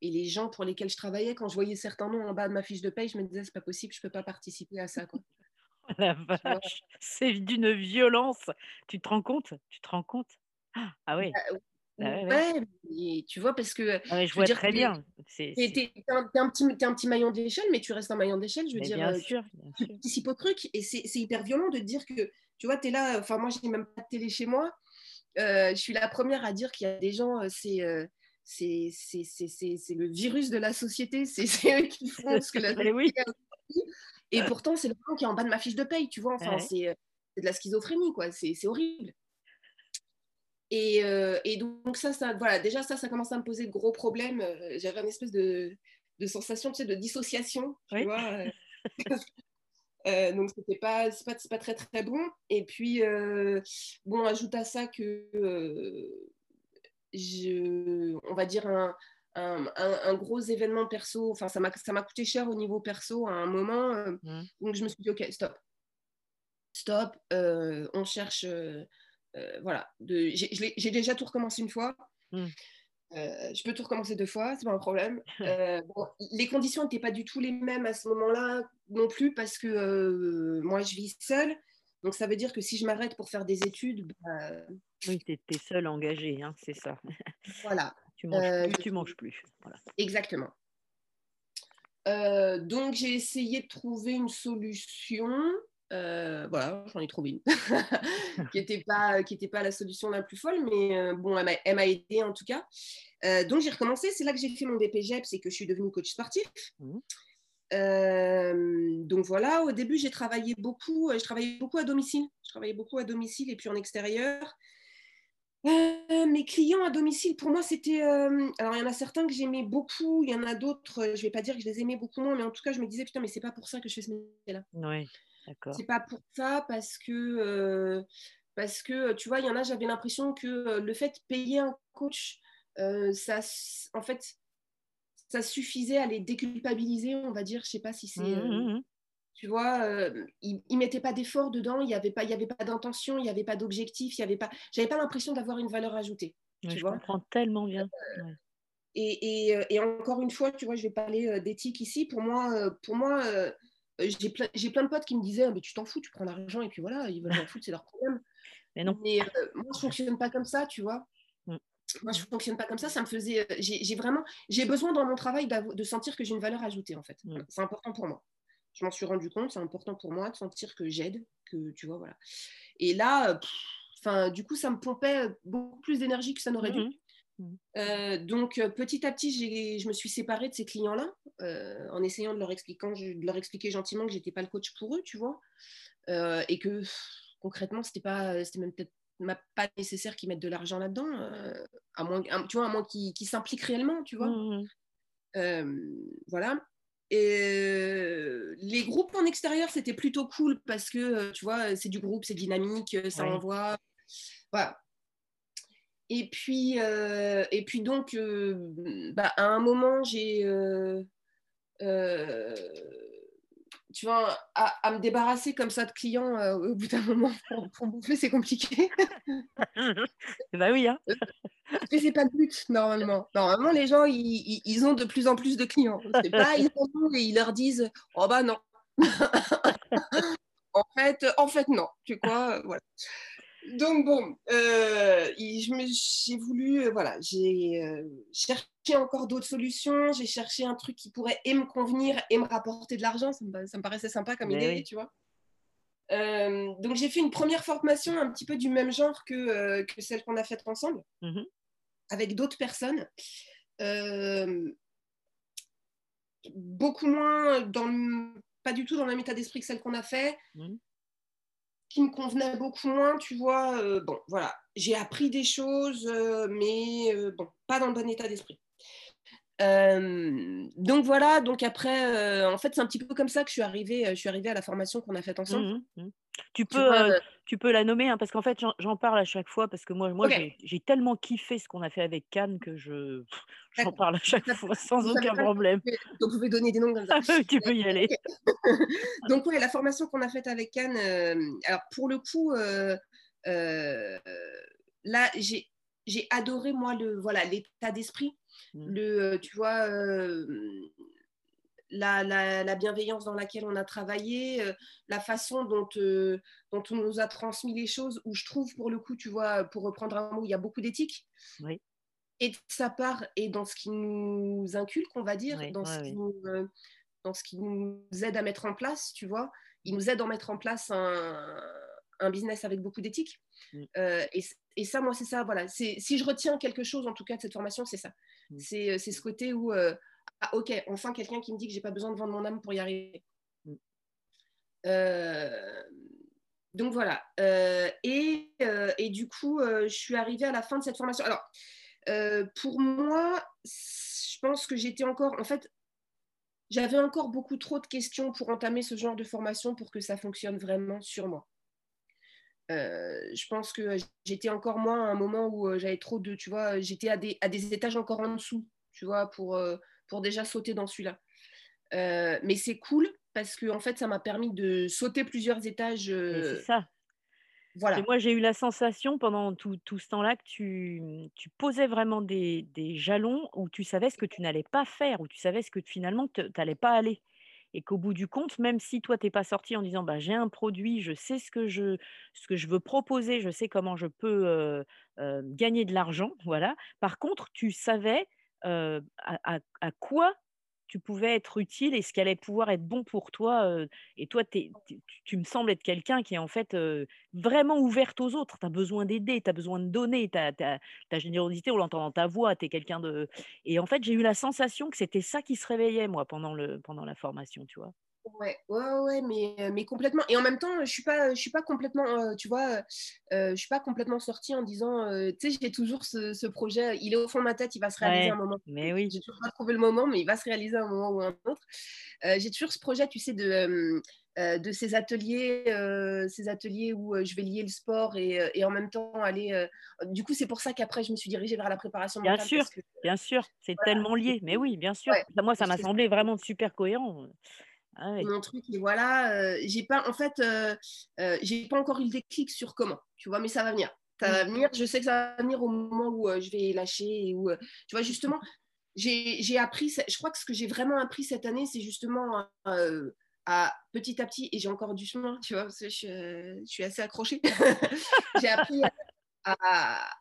et les gens pour lesquels je travaillais. Quand je voyais certains noms en bas de ma fiche de paye, je me disais, c'est pas possible, je peux pas participer à ça. Quoi. [LAUGHS] La vache, c'est d'une violence. Tu te rends compte? Tu te rends compte? Ah oui. Bah, bah ouais, tu vois, parce que. Ah je, vois très bien. Tu es, un, petit maillon d'échelle, mais tu restes un maillon d'échelle. Je veux dire, bien euh, sûr, tu, participes au truc. Et c'est hyper violent de te dire que tu vois, tu es là, enfin moi, je n'ai même pas de télé chez moi. Euh, je suis la première à dire qu'il y a des gens, euh, euh, c'est c'est le virus de la société, c'est [LAUGHS] eux qui font ce que la [LAUGHS] société Et pourtant, c'est le nom qui est en bas de ma fiche de paye, tu vois. Enfin, c'est de la schizophrénie, quoi. C'est horrible. Et, et, donc, ça, ça, voilà, déjà, ça, ça commence à me poser de gros problèmes. J'avais une espèce de, de, sensation, tu sais, de dissociation, tu vois. [LAUGHS] Euh, donc c'était pas pas, pas très très bon et puis euh, bon ajoute à ça que euh, je on va dire un, un, un, gros événement perso enfin ça m'a ça m'a coûté cher au niveau perso à un moment mmh. donc je me suis dit ok stop stop on cherche voilà j'ai déjà tout recommencé une fois mmh. Euh, je peux tout recommencer deux fois, c'est pas un problème. [LAUGHS] Euh, les conditions n'étaient pas du tout les mêmes à ce moment-là non plus parce que euh, moi je vis seule. Donc ça veut dire que si je m'arrête pour faire des études. Bah, oui, tu es, seule engagée, hein, c'est ça. [LAUGHS] Voilà. tu manges plus, tu manges plus. Voilà. Exactement. donc j'ai essayé de trouver une solution. Euh, voilà, j'en ai trouvé une [LAUGHS] qui n'était pas, qui pas la solution la plus folle, mais euh, bon, elle m'a aidé en tout cas. Euh, donc j'ai recommencé, c'est là que j'ai fait mon BPGEP, c'est que je suis devenue coach sportif. Mmh. donc voilà, au début j'ai travaillé beaucoup, je travaillais beaucoup à domicile, je travaillais beaucoup à domicile et puis en extérieur. mes clients à domicile, pour moi, c'était. alors, il y en a certains que j'aimais beaucoup, il y en a d'autres, je vais pas dire que je les aimais beaucoup moins, mais en tout cas, je me disais, putain, mais c'est pas pour ça que je fais ce métier-là. Ouais. C'est pas pour ça parce que, euh, parce que tu vois, il y en a, j'avais l'impression que euh, le fait de payer un coach, euh, ça, en fait, ça suffisait à les déculpabiliser, on va dire. Je sais pas si c'est. Mmh, mmh, mmh. Tu vois, ils, ne mettaient pas d'effort dedans, il n'y avait pas, il y avait pas d'intention, il n'y avait pas d'objectif, il y avait pas. J'avais pas l'impression d'avoir une valeur ajoutée. je comprends tellement bien. Et, et, et, encore une fois, tu vois, je vais parler d'éthique ici. Pour moi, pour moi j'ai plein, plein, de potes qui me disaient «Ah, mais Tu t'en fous, tu prends l'argent et puis voilà, ils veulent s'en foutre, c'est leur problème. Mais non. Mais moi, je ne fonctionne pas comme ça, tu vois. Mmh. Moi, je ne fonctionne pas comme ça. Ça me faisait. J'ai vraiment. J'ai besoin dans mon travail de sentir que j'ai une valeur ajoutée, en fait. Mmh. C'est important pour moi. Je m'en suis rendu compte, c'est important pour moi de sentir que j'aide, que tu vois, voilà. Et là, enfin, du coup, ça me pompait beaucoup plus d'énergie que ça n'aurait dû. Mmh Mmh. Euh, donc euh, petit à petit, je me suis séparée de ces clients-là euh, en essayant de leur, de leur expliquer gentiment que j'étais pas le coach pour eux, tu vois, et que concrètement, c'était pas, c'était même peut-être pas nécessaire qu'ils mettent de l'argent là-dedans, à moins, tu vois, à moins qu'ils, s'impliquent réellement, tu vois. Mmh voilà. Et les groupes en extérieur, c'était plutôt cool parce que, tu vois, c'est du groupe, c'est dynamique, ça envoie. Voilà. Et puis, euh, et puis donc, euh, bah, à un moment, j'ai, euh, tu vois, à, me débarrasser comme ça de clients au bout d'un moment [LAUGHS] pour, bouffer, c'est compliqué. [LAUGHS] bah oui. Hein. [LAUGHS] Mais c'est pas le but normalement. Normalement, les gens, ils, ils, ont de plus en plus de clients. C'est pas ils ont et ils leur disent, oh bah non. en fait, en fait non. Tu vois, voilà donc bon, euh, j'ai voulu, euh, voilà, j'ai euh, cherché encore d'autres solutions, j'ai cherché un truc qui pourrait et me convenir et me rapporter de l'argent, ça, me, paraissait sympa comme idée, tu vois. donc j'ai fait une première formation un petit peu du même genre que, que celle qu'on a faite ensemble, mmh avec d'autres personnes. beaucoup moins dans pas du tout dans le même état d'esprit que celle qu'on a fait. Mmh me convenait beaucoup moins, tu vois. Euh, bon, voilà, j'ai appris des choses, euh, mais euh, bon, pas dans le bon état d'esprit. Donc voilà, donc après, en fait, c'est un petit peu comme ça que je suis arrivée, je suis arrivée à la formation qu'on a faite ensemble. Mmh mmh. Tu peux, euh, tu peux la nommer, hein, parce qu'en fait, j'en parle à chaque fois, parce que moi, moi j'ai tellement kiffé ce qu'on a fait avec Cannes que je j'en parle à chaque fois [LAUGHS] sans aucun problème. Donc, vous pouvez donner des noms comme ça. tu peux y aller. [LAUGHS] Donc, oui, la formation qu'on a faite avec Cannes, alors pour le coup, là, j'ai adoré, moi, le voilà l'état d'esprit. Mmh. Le, tu vois, la, bienveillance dans laquelle on a travaillé, euh, la façon dont, euh, dont on nous a transmis les choses, où je trouve pour le coup, tu vois, pour reprendre un mot, il y a beaucoup d'éthique. Et de sa part, et dans ce qui nous inculque, on va dire, dans, ce qui nous, euh, dans ce qui nous aide à mettre en place, tu vois, il nous aide à mettre en place un, un business avec beaucoup d'éthique. Mm. et, et, ça, moi, c'est ça, voilà. Si je retiens quelque chose, en tout cas, de cette formation, c'est ça. Mm. C'est ce côté où ah, ok, enfin quelqu'un qui me dit que j'ai pas besoin de vendre mon âme pour y arriver. Mm. Euh, donc voilà. Euh, et, euh, et, du coup, je suis arrivée à la fin de cette formation. Alors, pour moi, je pense que j'étais encore, en fait, j'avais encore beaucoup trop de questions pour entamer ce genre de formation pour que ça fonctionne vraiment sur moi. Je pense que j'étais encore moins à un moment où j'avais trop de, tu vois, j'étais à des, à des étages encore en dessous, tu vois, pour, pour déjà sauter dans celui-là. Euh, mais c'est cool parce que en fait, ça m'a permis de sauter plusieurs étages. Euh, c'est ça. Voilà. Et moi, j'ai eu la sensation pendant tout, tout ce temps-là que tu, tu, posais vraiment des, des, jalons où tu savais ce que tu n'allais pas faire, où tu savais ce que finalement tu n'allais pas aller. Et qu'au bout du compte, même si toi, tu n'es pas sorti en disant bah, j'ai un produit, je sais ce que je, ce que je veux proposer, je sais comment je peux gagner de l'argent, voilà. Par contre, tu savais à, quoi tu pouvais être utile et ce qui allait pouvoir être bon pour toi. et toi, tu me sembles être quelqu'un qui est en fait vraiment ouverte aux autres. Tu as besoin d'aider, tu as besoin de donner, ta, ta, générosité, on l'entend dans ta voix, tu es quelqu'un de... Et en fait, j'ai eu la sensation que c'était ça qui se réveillait, moi, pendant, le, pendant la formation, tu vois. Ouais, ouais, ouais, mais, euh, mais complètement. Et en même temps, je suis pas, je suis pas complètement, euh, tu vois, euh, je suis pas complètement sortie en disant, tu sais, j'ai toujours ce, projet, il est au fond de ma tête, il va se réaliser un moment. Mais oui. J'ai toujours pas trouvé le moment, mais il va se réaliser un moment ou un autre. j'ai toujours ce projet, tu sais, de de ces ateliers, ces ateliers où je vais lier le sport et, en même temps aller. du coup, c'est pour ça qu'après, je me suis dirigée vers la préparation bien Sûr, bien sûr, c'est tellement lié. Mais oui, bien sûr. Moi, ça m'a semblé vraiment super cohérent. Ah mon truc et voilà j'ai pas en fait j'ai pas encore eu le déclic sur comment tu vois mais ça va venir. Ça va mmh. venir je sais que ça va venir au moment où je vais lâcher et où tu vois justement j'ai appris je crois que ce que j'ai vraiment appris cette année c'est justement à petit à petit et j'ai encore du chemin tu vois parce que je, suis assez accrochée. [LAUGHS] J'ai appris à,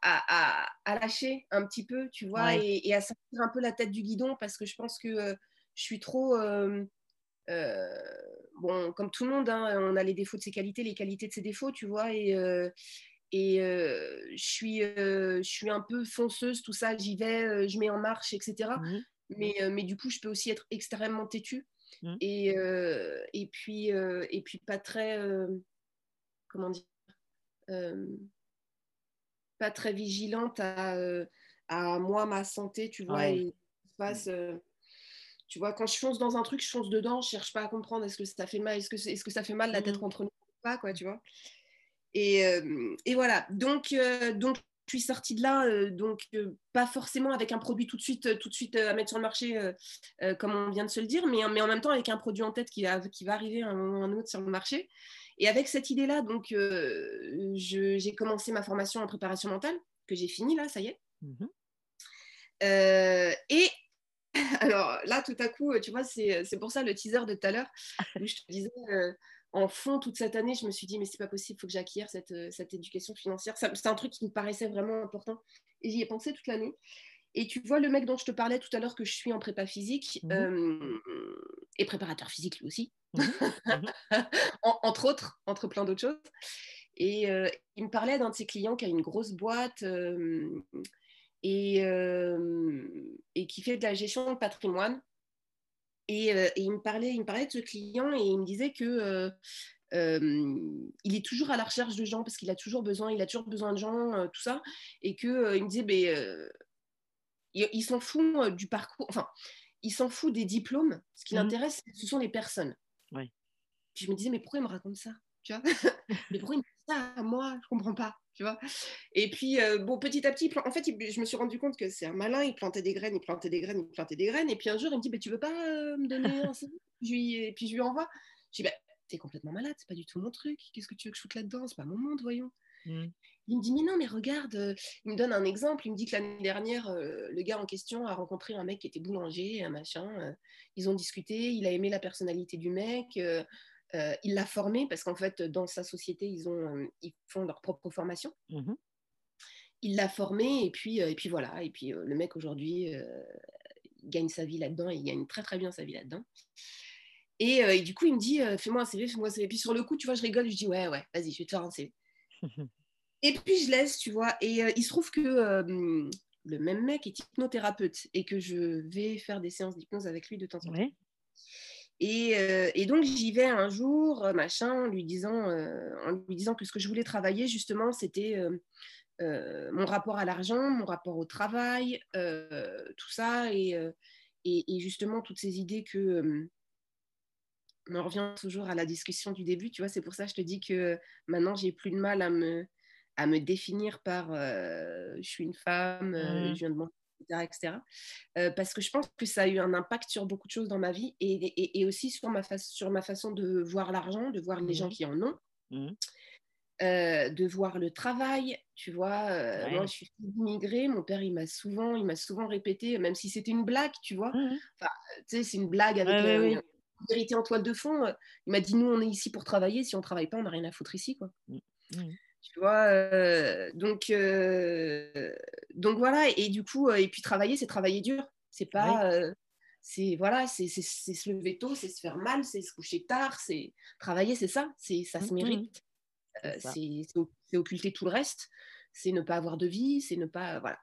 à, à, lâcher un petit peu tu vois et, et, à sortir un peu la tête du guidon parce que je pense que je suis trop euh, bon, comme tout le monde, hein, on a les défauts de ses qualités, les qualités de ses défauts, tu vois, et, euh, et euh, je, suis, je suis un peu fonceuse, tout ça, j'y vais, je mets en marche, etc. Mmh. Mais, mais du coup, je peux aussi être extrêmement têtue. Mmh. Et, et, puis, et puis pas très, comment dire, pas très vigilante à, à moi, ma santé, tu vois, et passe, tu vois, quand je fonce dans un truc, je fonce dedans, je cherche pas à comprendre est-ce que ça fait mal, est-ce que, ça fait mal la tête mmh. contre nous ou pas, quoi, tu vois. Et, euh, et, voilà, donc, euh, donc je suis sortie de là, euh, donc pas forcément avec un produit tout de suite, tout de suite à mettre sur le marché, comme on vient de se le dire, mais, mais en même temps avec un produit en tête qui va, qui va arriver un moment ou un autre sur le marché. Et avec cette idée-là, donc j'ai commencé ma formation en préparation mentale, que j'ai fini là, ça y est. Mmh et [LAUGHS] Alors là, tout à coup, tu vois, c'est pour ça le teaser de tout à l'heure, [LAUGHS] où je te disais, euh, en fond, toute cette année, je me suis dit, mais c'est pas possible, il faut que j'acquière cette, euh, cette, éducation financière. C'est un truc qui me paraissait vraiment important. Et j'y ai pensé toute l'année. Et tu vois, le mec dont je te parlais tout à l'heure, que je suis en prépa physique, mmh euh, et préparateur physique lui aussi, mmh mmh [LAUGHS] entre autres, entre plein d'autres choses. Et il me parlait d'un de ses clients qui a une grosse boîte et, et, qui fait de la gestion de patrimoine. Et, il, me parlait, il me parlait de ce client et il me disait que il est toujours à la recherche de gens parce qu'il a toujours besoin, il a toujours besoin de gens, tout ça, et que il me disait, ben, il, s'en fout du parcours, enfin, il s'en fout des diplômes. Ce qui mmh l'intéresse, ce sont les personnes. Ouais. Puis je me disais, mais pourquoi il me raconte ça? Tu vois? [LAUGHS] Mais pourquoi il me dit ça à moi Je comprends pas tu vois. Et puis, euh, bon, petit à petit, en fait, je me suis rendu compte que c'est un malin, il plantait des graines, il plantait des graines, il plantait des graines. Et puis un jour, il me dit, bah, tu veux pas euh, me donner un Et puis je lui envoie. Je dis, bah, t'es complètement malade, c'est pas du tout mon truc. Qu'est-ce que tu veux que je foute là-dedans? C'est pas mon monde, voyons. Mmh. Il me dit, mais non, mais regarde, euh, il me donne un exemple. Il me dit que l'année dernière, le gars en question a rencontré un mec qui était boulanger, un machin. ils ont discuté, il a aimé la personnalité du mec. Euh, il l'a formé parce qu'en fait, dans sa société, ils, ont, euh, ils font leur propre formation. Mmh il l'a formé et puis, euh, et puis voilà. Et puis le mec aujourd'hui il gagne sa vie là-dedans et il gagne très très bien sa vie là-dedans. Et, du coup, il me dit Fais-moi un CV, fais-moi un CV. Et puis sur le coup, tu vois, je rigole, je dis Ouais, ouais, vas-y, je vais te faire un CV. [LAUGHS] et puis je laisse, tu vois. Et il se trouve que le même mec est hypnothérapeute et que je vais faire des séances d'hypnose avec lui de temps en temps. Euh, et, donc j'y vais un jour, euh, machin, en lui disant, euh, en lui disant que ce que je voulais travailler justement, c'était mon rapport à l'argent, mon rapport au travail, tout ça, et, et, justement toutes ces idées que on revient toujours à la discussion du début, tu vois, c'est pour ça que je te dis que maintenant j'ai plus de mal à me, à me définir par je suis une femme, mmh. je viens de etc. Euh, parce que je pense que ça a eu un impact sur beaucoup de choses dans ma vie et, et, aussi sur ma, sur ma façon de voir l'argent, de voir les gens mmh. qui en ont. Mmh. Euh, de voir le travail, tu vois. Euh, moi, je suis immigrée. Mon père, il m'a souvent, il m'a souvent répété, même si c'était une blague, tu vois. Mmh. Enfin, tu sais, c'est une blague avec la, vérité en toile de fond. Il m'a dit, nous, on est ici pour travailler. Si on travaille pas, on n'a rien à foutre ici, quoi. Tu vois, euh, donc, euh, donc voilà, et du coup, euh, et puis travailler, c'est travailler dur. C'est pas, c'est voilà, c'est se lever tôt, c'est se faire mal, c'est se coucher tard, c'est travailler, c'est ça, c'est ça se mérite. c'est occulter tout le reste, c'est ne pas avoir de vie, c'est ne pas, voilà.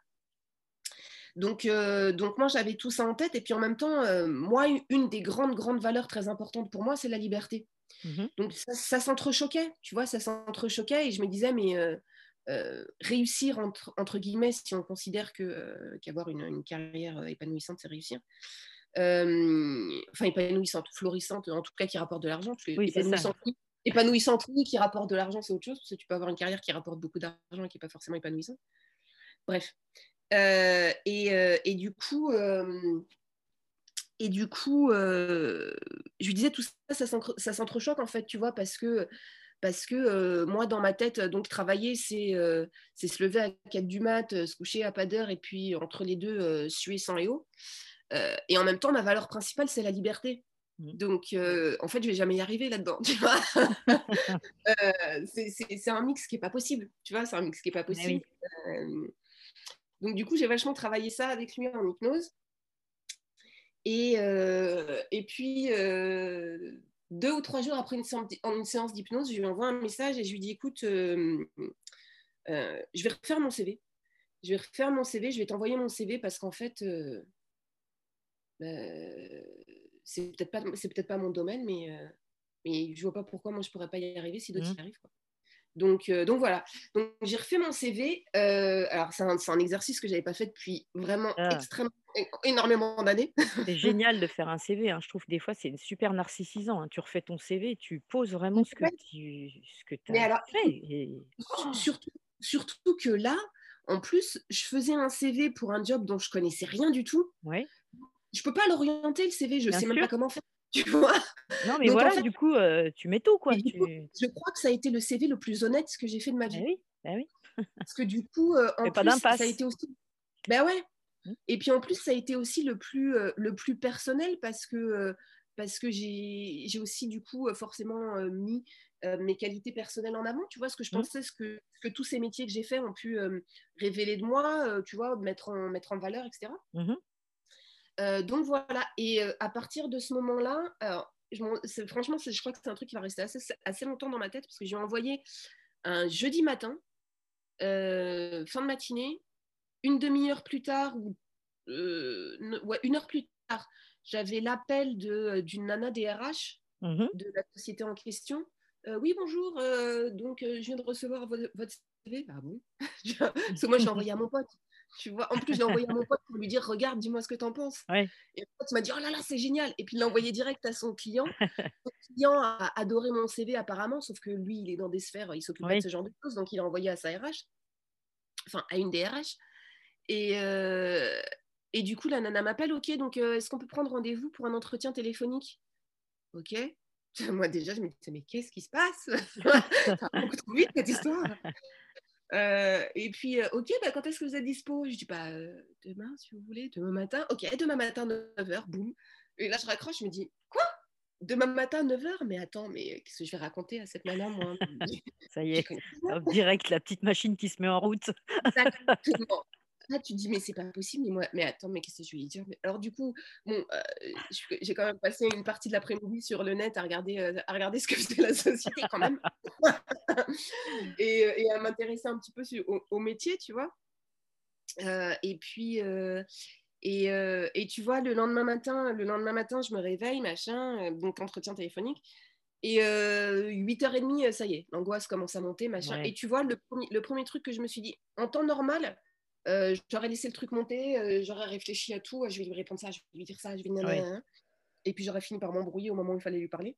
Donc, donc moi, j'avais tout ça en tête, et puis en même temps, moi, une des grandes, grandes valeurs très importantes pour moi, c'est la liberté. Mmh Donc ça, ça s'entrechoquait, tu vois, ça s'entrechoquait et je me disais, mais euh, euh, réussir entre, entre, guillemets, si on considère que, euh, qu'avoir une, carrière épanouissante, c'est réussir, enfin épanouissante, florissante, en tout cas qui rapporte de l'argent. Oui, épanouissante, épanouissante, oui, qui rapporte de l'argent, c'est autre chose, parce que tu peux avoir une carrière qui rapporte beaucoup d'argent et qui n'est pas forcément épanouissante. Bref. et, et, du coup, et du coup, je lui disais tout ça, ça s'entrechoque en fait, tu vois, parce que parce que moi, dans ma tête, donc travailler, c'est se lever à 4 du mat, se coucher à pas d'heure, et puis entre les deux, suer sans et eau. et en même temps, ma valeur principale, c'est la liberté. Mmh. Donc, en fait, je vais jamais y arriver là-dedans, tu vois. [LAUGHS] c'est un mix qui est pas possible, tu vois, c'est un mix qui est pas possible. donc, du coup, j'ai vachement travaillé ça avec lui en hypnose. Et, et puis, deux ou trois jours après une séance, d'hypnose, je lui envoie un message et je lui dis écoute, euh, euh, je vais refaire mon CV. Je vais refaire mon CV, je vais t'envoyer mon CV parce qu'en fait, euh, c'est peut-être pas, peut pas mon domaine, mais, mais je vois pas pourquoi moi je pourrais pas y arriver si d'autres y mmh. arrivent. Donc, donc voilà. Donc j'ai refait mon CV. alors c'est un, un, exercice que j'avais pas fait depuis vraiment ah. extrêmement énormément d'années. [LAUGHS] C'est génial de faire un CV. Hein. Je trouve que des fois, c'est super narcissisant. Hein. Tu refais ton CV, tu poses vraiment ce que tu ce que as alors, fait. Surtout, surtout que là, en plus, je faisais un CV pour un job dont je connaissais rien du tout. Ouais. Je peux pas l'orienter le CV, je ne sais même pas comment faire. [LAUGHS] Tu vois? Non, mais voilà, du coup, euh, tu mets tout. Quoi. je crois que ça a été le CV le plus honnête que j'ai fait de ma bah vie. oui, bah oui. Parce que du coup, euh, [LAUGHS] en plus, ça a été aussi. Ben ouais, Mmh. Et puis en plus, ça a été aussi le plus, euh, le plus personnel parce que, parce que j'ai aussi du coup forcément mis mes qualités personnelles en avant. Tu vois, ce que je mmh. pensais, ce que, que tous ces métiers que j'ai faits ont pu révéler de moi, tu vois, mettre en, mettre en valeur, etc. Mmh donc voilà, et à partir de ce moment-là, franchement, je crois que c'est un truc qui va rester assez, assez longtemps dans ma tête parce que j'ai envoyé un jeudi matin, fin de matinée, une demi-heure plus tard, ou euh, une heure plus tard, j'avais l'appel euh, d'une nana DRH mmh de la société en question. Euh, oui, bonjour, donc je viens de recevoir votre CV. Ah bon? [LAUGHS] Parce que moi, j'ai envoyé à mon pote. Tu vois, en plus, j'ai envoyé à mon pote pour lui dire Regarde, dis-moi ce que tu en penses. Et mon pote m'a dit Oh là là, c'est génial. Et puis, il l'a envoyé direct à son client. [LAUGHS] Son client a adoré mon CV, apparemment, sauf que lui, il est dans des sphères, il s'occupe de ce genre de choses. Donc, il a envoyé à sa RH, enfin, à une DRH. Et, euh, et du coup, la nana m'appelle, ok, donc euh, est-ce qu'on peut prendre rendez-vous pour un entretien téléphonique? Ok. [LAUGHS] Moi déjà, je me disais, mais qu'est-ce qui se passe? Ça va beaucoup trop vite cette histoire. Euh, et puis, ok, bah, quand est-ce que vous êtes dispo? Je dis, bah, demain, si vous voulez, demain matin. Ok, demain matin, 9h, boum. Et là, je raccroche, je me dis, quoi? Demain matin, 9h Mais attends, mais qu'est-ce que je vais raconter à cette nana, moi? [LAUGHS] Ça y est, direct, la petite machine qui se met en route. Exactement tu te dis, mais c'est pas possible, mais moi, mais attends, mais qu'est-ce que je vais dire? Alors, du coup, bon, euh, j'ai quand même passé une partie de l'après-midi sur le net à regarder, euh, à regarder ce que faisait la société quand même, [LAUGHS] et, et, à m'intéresser un petit peu au, métier, tu vois? Euh, et puis, et, et, tu vois, le lendemain matin, le lendemain matin, je me réveille, machin, donc entretien téléphonique. Et 8h30, ça y est, l'angoisse commence à monter, machin. Et tu vois, le premier, le premier truc que je me suis dit, en temps normal, euh, j'aurais laissé le truc monter, euh, j'aurais réfléchi à tout, je vais lui répondre ça, je vais lui dire ça, je vais lui et puis j'aurais fini par m'embrouiller au moment où il fallait lui parler.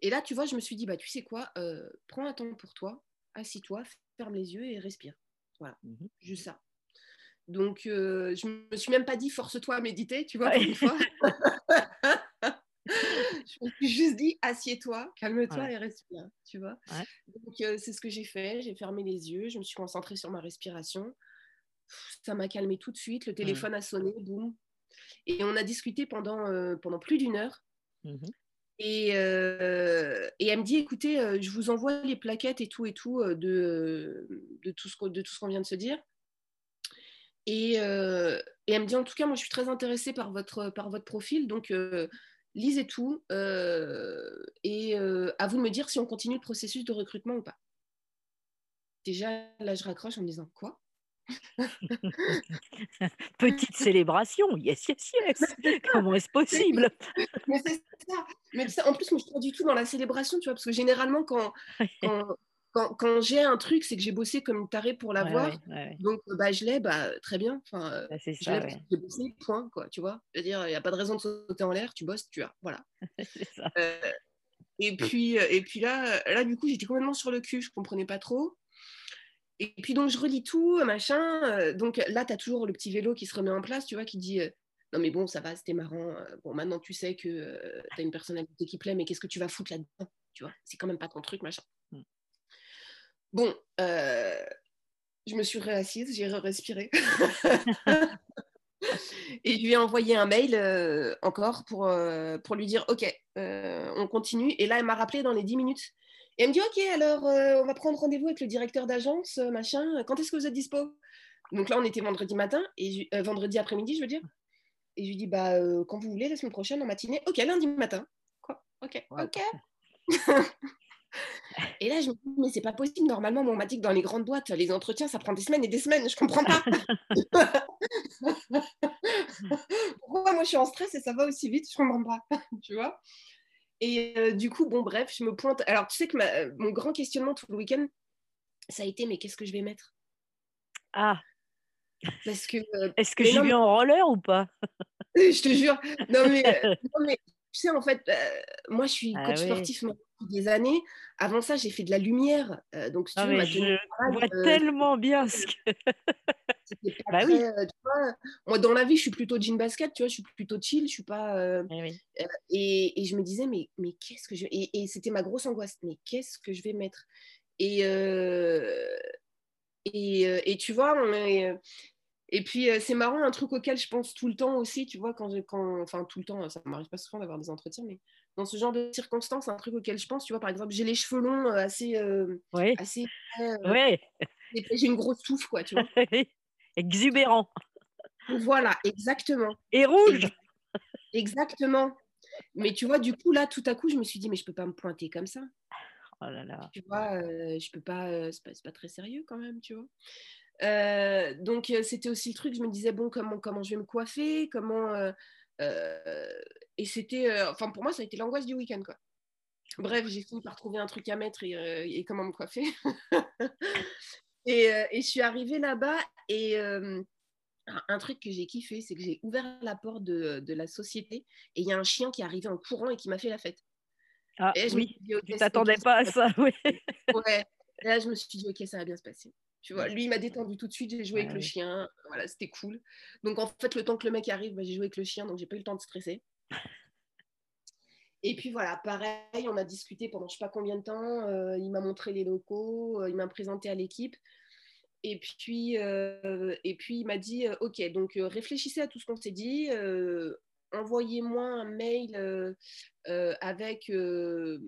Et là, tu vois, je me suis dit, bah tu sais quoi, euh, prends un temps pour toi, assis-toi, ferme les yeux et respire. Voilà, mmh juste ça. Donc, je me suis même pas dit, force-toi à méditer, tu vois, une fois. [LAUGHS] suis juste dit, assieds-toi, calme-toi et respire, tu vois. Donc, euh, c'est ce que j'ai fait. J'ai fermé les yeux, je me suis concentrée sur ma respiration. Ça m'a calmé tout de suite. Le téléphone a sonné, boum. Et on a discuté pendant, euh, pendant plus d'une heure. Mmh et, euh, et, elle me dit, écoutez, je vous envoie les plaquettes et tout et tout de, de tout ce qu'on vient de se dire. Et, et, elle me dit, en tout cas, moi, je suis très intéressée par votre, par votre profil. Donc, lisez tout euh, et euh, à vous de me dire si on continue le processus de recrutement ou pas. Déjà, là, je raccroche en me disant quoi? [LAUGHS] Petite célébration, yes, yes, yes. Comment est-ce possible? Mais c'est ça. Mais en plus, moi, je suis pas du tout dans la célébration, tu vois, parce que généralement, quand, quand, quand j'ai un truc, c'est que j'ai bossé comme une tarée pour l'avoir. Donc, bah, je l'ai, bah, très bien. Enfin, bah, c'est ça. J'ai bossé, point, quoi, tu vois. C'est-à-dire, il n'y a pas de raison de sauter en l'air, tu bosses, tu as. Voilà. [LAUGHS] ça. Euh, et, puis, euh, et puis là, là, du coup, j'étais complètement sur le cul, je ne comprenais pas trop. Et puis, donc, je relis tout, machin. Euh, donc, là, tu as toujours le petit vélo qui se remet en place, tu vois, qui dit non mais bon, ça va, c'était marrant. Bon, maintenant tu sais que tu as une personnalité qui plaît, mais qu'est-ce que tu vas foutre là-dedans Tu vois, c'est quand même pas ton truc, machin. Mmh. Bon, euh, je me suis réassise, j'ai respiré. [LAUGHS] et je lui ai envoyé un mail euh, encore pour, euh, pour lui dire Ok, on continue. Et là, elle m'a rappelé dans les 10 minutes. Et elle me dit Ok, alors on va prendre rendez-vous avec le directeur d'agence, machin. Quand est-ce que vous êtes dispo? Donc là, on était vendredi matin, et vendredi après-midi, je veux dire. Et je lui dis Bah, quand vous voulez, la semaine prochaine, en matinée. Ok, lundi matin. Quoi? Ok, ok. [LAUGHS] Et là, je me dis, mais c'est pas possible. Normalement, on m'a dit que dans les grandes boîtes, les entretiens, ça prend des semaines et des semaines. Je comprends pas. [LAUGHS] Pourquoi moi, je suis en stress et ça va aussi vite? Je comprends pas. [LAUGHS] tu vois? Et euh, du coup, bon, bref, je me pointe. Alors, tu sais que mon grand questionnement tout le week-end, ça a été, mais qu'est-ce que je vais mettre? Ah Parce que. Euh, Est-ce que j'y vais en roller ou pas? [LAUGHS] Je te jure. Non, mais, euh, non, mais tu sais, en fait, moi, je suis ah coach sportif des années. Avant ça, j'ai fait de la lumière. Euh, donc, tu je vois euh, tellement bien ce que. [LAUGHS] bah oui. Euh, moi, dans la vie, je suis plutôt jean basket, tu vois, je suis plutôt chill, je suis pas. Eh et, et, je me disais, mais, mais qu'est-ce que je. Et, et c'était ma grosse angoisse, mais qu'est-ce que je vais mettre? Et, et, et, tu vois, on est, et puis, c'est marrant, un truc auquel je pense tout le temps aussi, tu vois, quand, quand enfin, tout le temps, ça m'arrive pas souvent d'avoir des entretiens, mais dans ce genre de circonstances, un truc auquel je pense, tu vois, par exemple, j'ai les cheveux longs assez. oui. assez ouais. J'ai une grosse touffe, quoi, tu vois. [LAUGHS] Exubérant. Voilà, exactement. Et rouge. Exactement. Mais tu vois, du coup, là, tout à coup, je me suis dit, mais je peux pas me pointer comme ça. Oh là là. Tu vois, je peux pas, c'est pas, pas, très sérieux quand même, tu vois. Euh, donc euh, c'était aussi le truc, je me disais, bon, comment, comment je vais me coiffer, comment... Euh, et c'était, enfin pour moi, ça a été l'angoisse du week-end, quoi. Bref, j'ai fini par trouver un truc à mettre et, comment me coiffer. [LAUGHS] et, et, je suis arrivée là-bas et un truc que j'ai kiffé, c'est que j'ai ouvert la porte de, de, la société et il y a un chien qui est arrivé en courant et qui m'a fait la fête. Ah oui, tu t'attendais pas à ça, oui. ouais. Et là, je me suis dit, ok, ça va bien se passer. Tu vois, lui, il m'a détendu tout de suite, j'ai joué avec le chien, voilà, c'était cool. Donc en fait, le temps que le mec arrive, bah, j'ai joué avec le chien, donc j'ai pas eu le temps de stresser. Et puis voilà, pareil, on a discuté pendant je sais pas combien de temps, euh, il m'a montré les locaux, euh, il m'a présenté à l'équipe. Et puis, euh, et puis il m'a dit, ok, donc réfléchissez à tout ce qu'on s'est dit, envoyez-moi un mail avec ce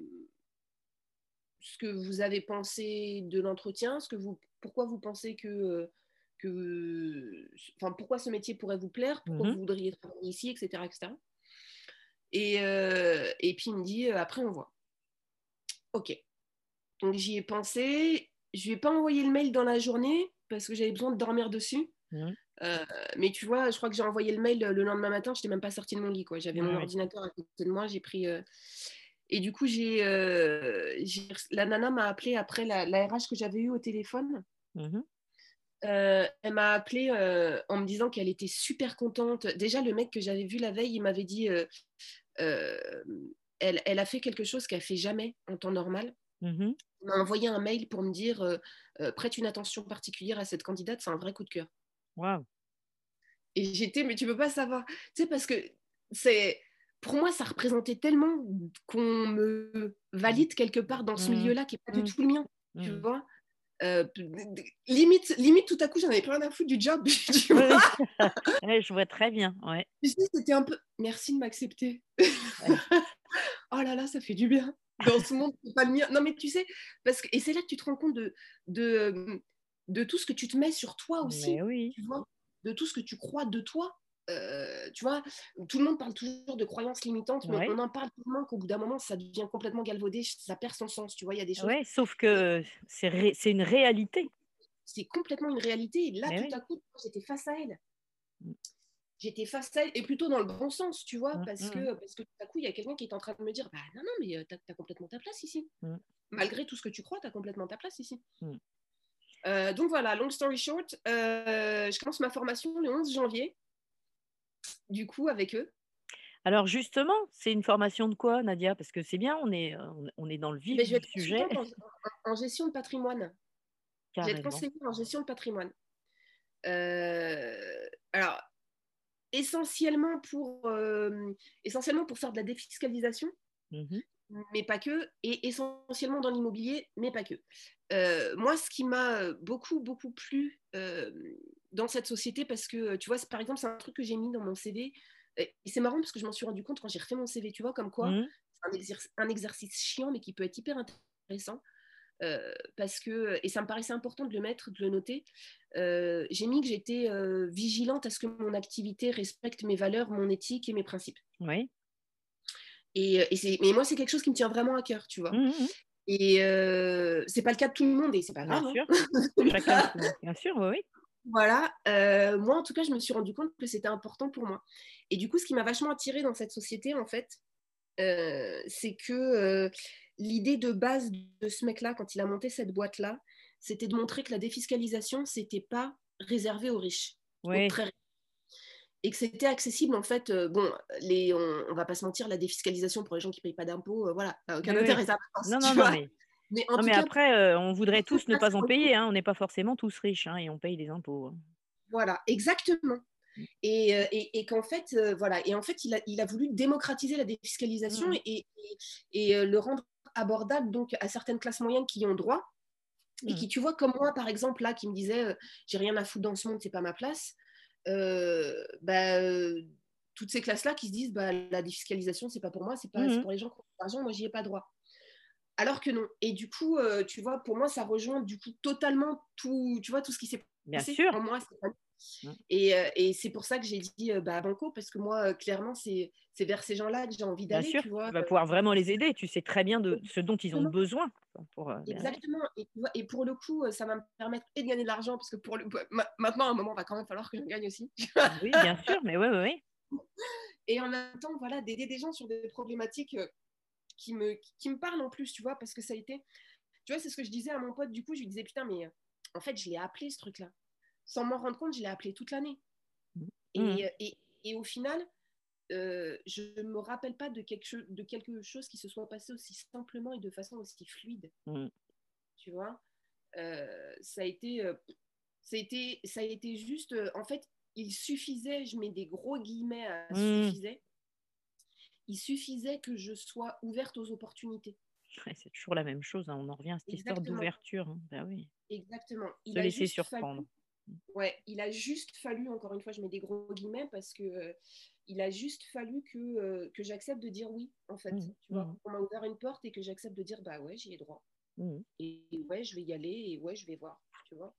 que vous avez pensé de l'entretien, ce que vous pourquoi vous pensez que, euh, que enfin, pourquoi ce métier pourrait vous plaire, pourquoi vous voudriez travailler ici, etc. etc. Et, euh, et puis il me dit, euh, après on voit. Ok. Donc j'y ai pensé. Je lui ai pas envoyé le mail dans la journée parce que j'avais besoin de dormir dessus. Mmh. mais tu vois, je crois que j'ai envoyé le mail le lendemain matin, je n'étais même pas sortie de mon lit. J'avais mon ordinateur à côté de moi, j'ai pris. Et du coup, j'ai, la nana m'a appelé après la, la RH que j'avais eue au téléphone. Mmh euh, elle m'a appelé euh, en me disant qu'elle était super contente. Déjà, le mec que j'avais vu la veille, il m'avait dit euh, elle, elle, a fait quelque chose qu'elle fait jamais en temps normal. Mmh il m'a envoyé un mail pour me dire prête une attention particulière à cette candidate, c'est un vrai coup de cœur. Waouh Et j'étais, mais tu peux pas savoir. Tu sais, parce que c'est. Pour moi, ça représentait tellement qu'on me valide quelque part dans ce mmh. milieu-là qui n'est pas du tout le mien. Tu vois euh, limite, limite, tout à coup, j'en avais plein à foutre du job. [LAUGHS] [LAUGHS] je vois très bien. Ouais. c'était un peu merci de m'accepter. [LAUGHS] oh là là, ça fait du bien. Dans ce monde, c'est pas le mien. Non, mais tu sais, parce que, et c'est là que tu te rends compte de, de, de tout ce que tu te mets sur toi aussi. Oui. Tu vois de tout ce que tu crois de toi. Euh, tu vois, tout le monde parle toujours de croyances limitantes, mais on en parle tellement qu'au bout d'un moment, ça devient complètement galvaudé, ça perd son sens. Tu vois, il y a des choses. Ouais, sauf que c'est une réalité. C'est complètement une réalité. Et là, tout à coup, j'étais face à elle. Mmh. J'étais face à elle, et plutôt dans le bon sens, tu vois, mmh, parce, mmh. Que, parce que tout à coup, il y a quelqu'un qui est en train de me dire Bah non, non, mais tu as, complètement ta place ici. malgré tout ce que tu crois, tu as complètement ta place ici. Mm. Euh, donc voilà, long story short, euh, je commence ma formation le 11 janvier, du coup, avec eux? Alors justement, c'est une formation de quoi, Nadia? Parce que c'est bien, on est, on est dans le vif du sujet. En, en, gestion de patrimoine. Je vais être conseillère en gestion de patrimoine. Euh, alors, essentiellement pour, essentiellement pour faire de la défiscalisation. Mmh mais pas que, et essentiellement dans l'immobilier, mais pas que. Euh, moi, ce qui m'a beaucoup, beaucoup plu euh, dans cette société, parce que, tu vois, par exemple, c'est un truc que j'ai mis dans mon CV, et c'est marrant parce que je m'en suis rendu compte quand j'ai refait mon CV, tu vois, comme quoi mmh. c'est un, exercice chiant, mais qui peut être hyper intéressant. Euh, parce que, et ça me paraissait important de le mettre, de le noter, j'ai mis que j'étais vigilante à ce que mon activité respecte mes valeurs, mon éthique et mes principes. Oui. Et, et mais moi, c'est quelque chose qui me tient vraiment à cœur, tu vois. Mmh, mmh. Et euh, c'est pas le cas de tout le monde et c'est pas grave. Bien hein. sûr, [LAUGHS] bien sûr, oui. Voilà, euh, moi en tout cas, je me suis rendu compte que c'était important pour moi. Et du coup, ce qui m'a vachement attirée dans cette société, en fait, euh, c'est que euh, l'idée de base de ce mec-là, quand il a monté cette boîte-là, c'était de montrer que la défiscalisation, c'était pas réservé aux riches, oui. très riches et que c'était accessible en fait. Bon, les, on, on, va pas se mentir, la défiscalisation pour les gens qui payent pas d'impôts, voilà, aucun intérêt ça. Non, non, non, mais, mais, non, mais après, euh, on voudrait tous ne pas en payer. Hein, on n'est pas forcément tous riches hein, et on paye des impôts. Hein. Voilà, exactement. Mm. Et, et, et qu'en fait, voilà, et en fait, il a, il a voulu démocratiser la défiscalisation mm. et, et, le rendre abordable donc à certaines classes moyennes qui y ont droit et mm. qui, tu vois, comme moi, par exemple, là, qui me disait, j'ai rien à foutre dans ce monde, c'est pas ma place. Euh, bah, euh, toutes ces classes-là qui se disent bah, la défiscalisation, c'est pas pour moi, c'est pas mmh pour les gens qui ont de l'argent, moi j'y ai pas droit. Alors que non. Et du coup, euh, tu vois, pour moi, ça rejoint du coup totalement tout, tu vois, tout ce qui s'est passé. Bien sûr. moi, mmh. et, et c'est pour ça que j'ai dit bah, Banco, parce que moi, clairement, c'est vers ces gens-là que j'ai envie d'aller. Bien sûr, tu, vois, tu vas pouvoir vraiment les aider. Tu sais très bien de ce dont ils ont besoin. Euh, Exactement. Et, pour le coup, euh, ça va me permettre de gagner de l'argent parce que pour le, maintenant, à un moment, il va quand même falloir que je gagne aussi. oui, bien sûr, mais oui, oui. Et en même temps, voilà, d'aider des gens sur des problématiques euh, qui me, qui me parlent en plus, tu vois, parce que ça a été. Tu vois, c'est ce que je disais à mon pote, du coup, je lui disais, putain, mais en fait, je l'ai appelé ce truc-là. Sans m'en rendre compte, je l'ai appelé toute l'année. Mmh. Et, et, et, au final, euh, je ne me rappelle pas de quelque, de quelque chose qui se soit passé aussi simplement et de façon aussi fluide. Mm. Tu vois euh, ça, a été, euh, ça, a été, ça a été juste. en fait, il suffisait, je mets des gros guillemets à mm. suffisait, il suffisait que je sois ouverte aux opportunités. c'est toujours la même chose, hein. on en revient à cette histoire d'ouverture. Hein. Ben oui. Exactement. Il Se laisser surprendre. Ouais, il a juste fallu, encore une fois, je mets des gros guillemets parce que il a juste fallu que, euh, que j'accepte de dire oui, en fait. Mmh, tu vois, mmh. on m'a ouvert une porte et que j'accepte de dire bah ouais, j'y ai droit. Mmh. Et, ouais, je vais y aller et ouais, je vais voir, tu vois.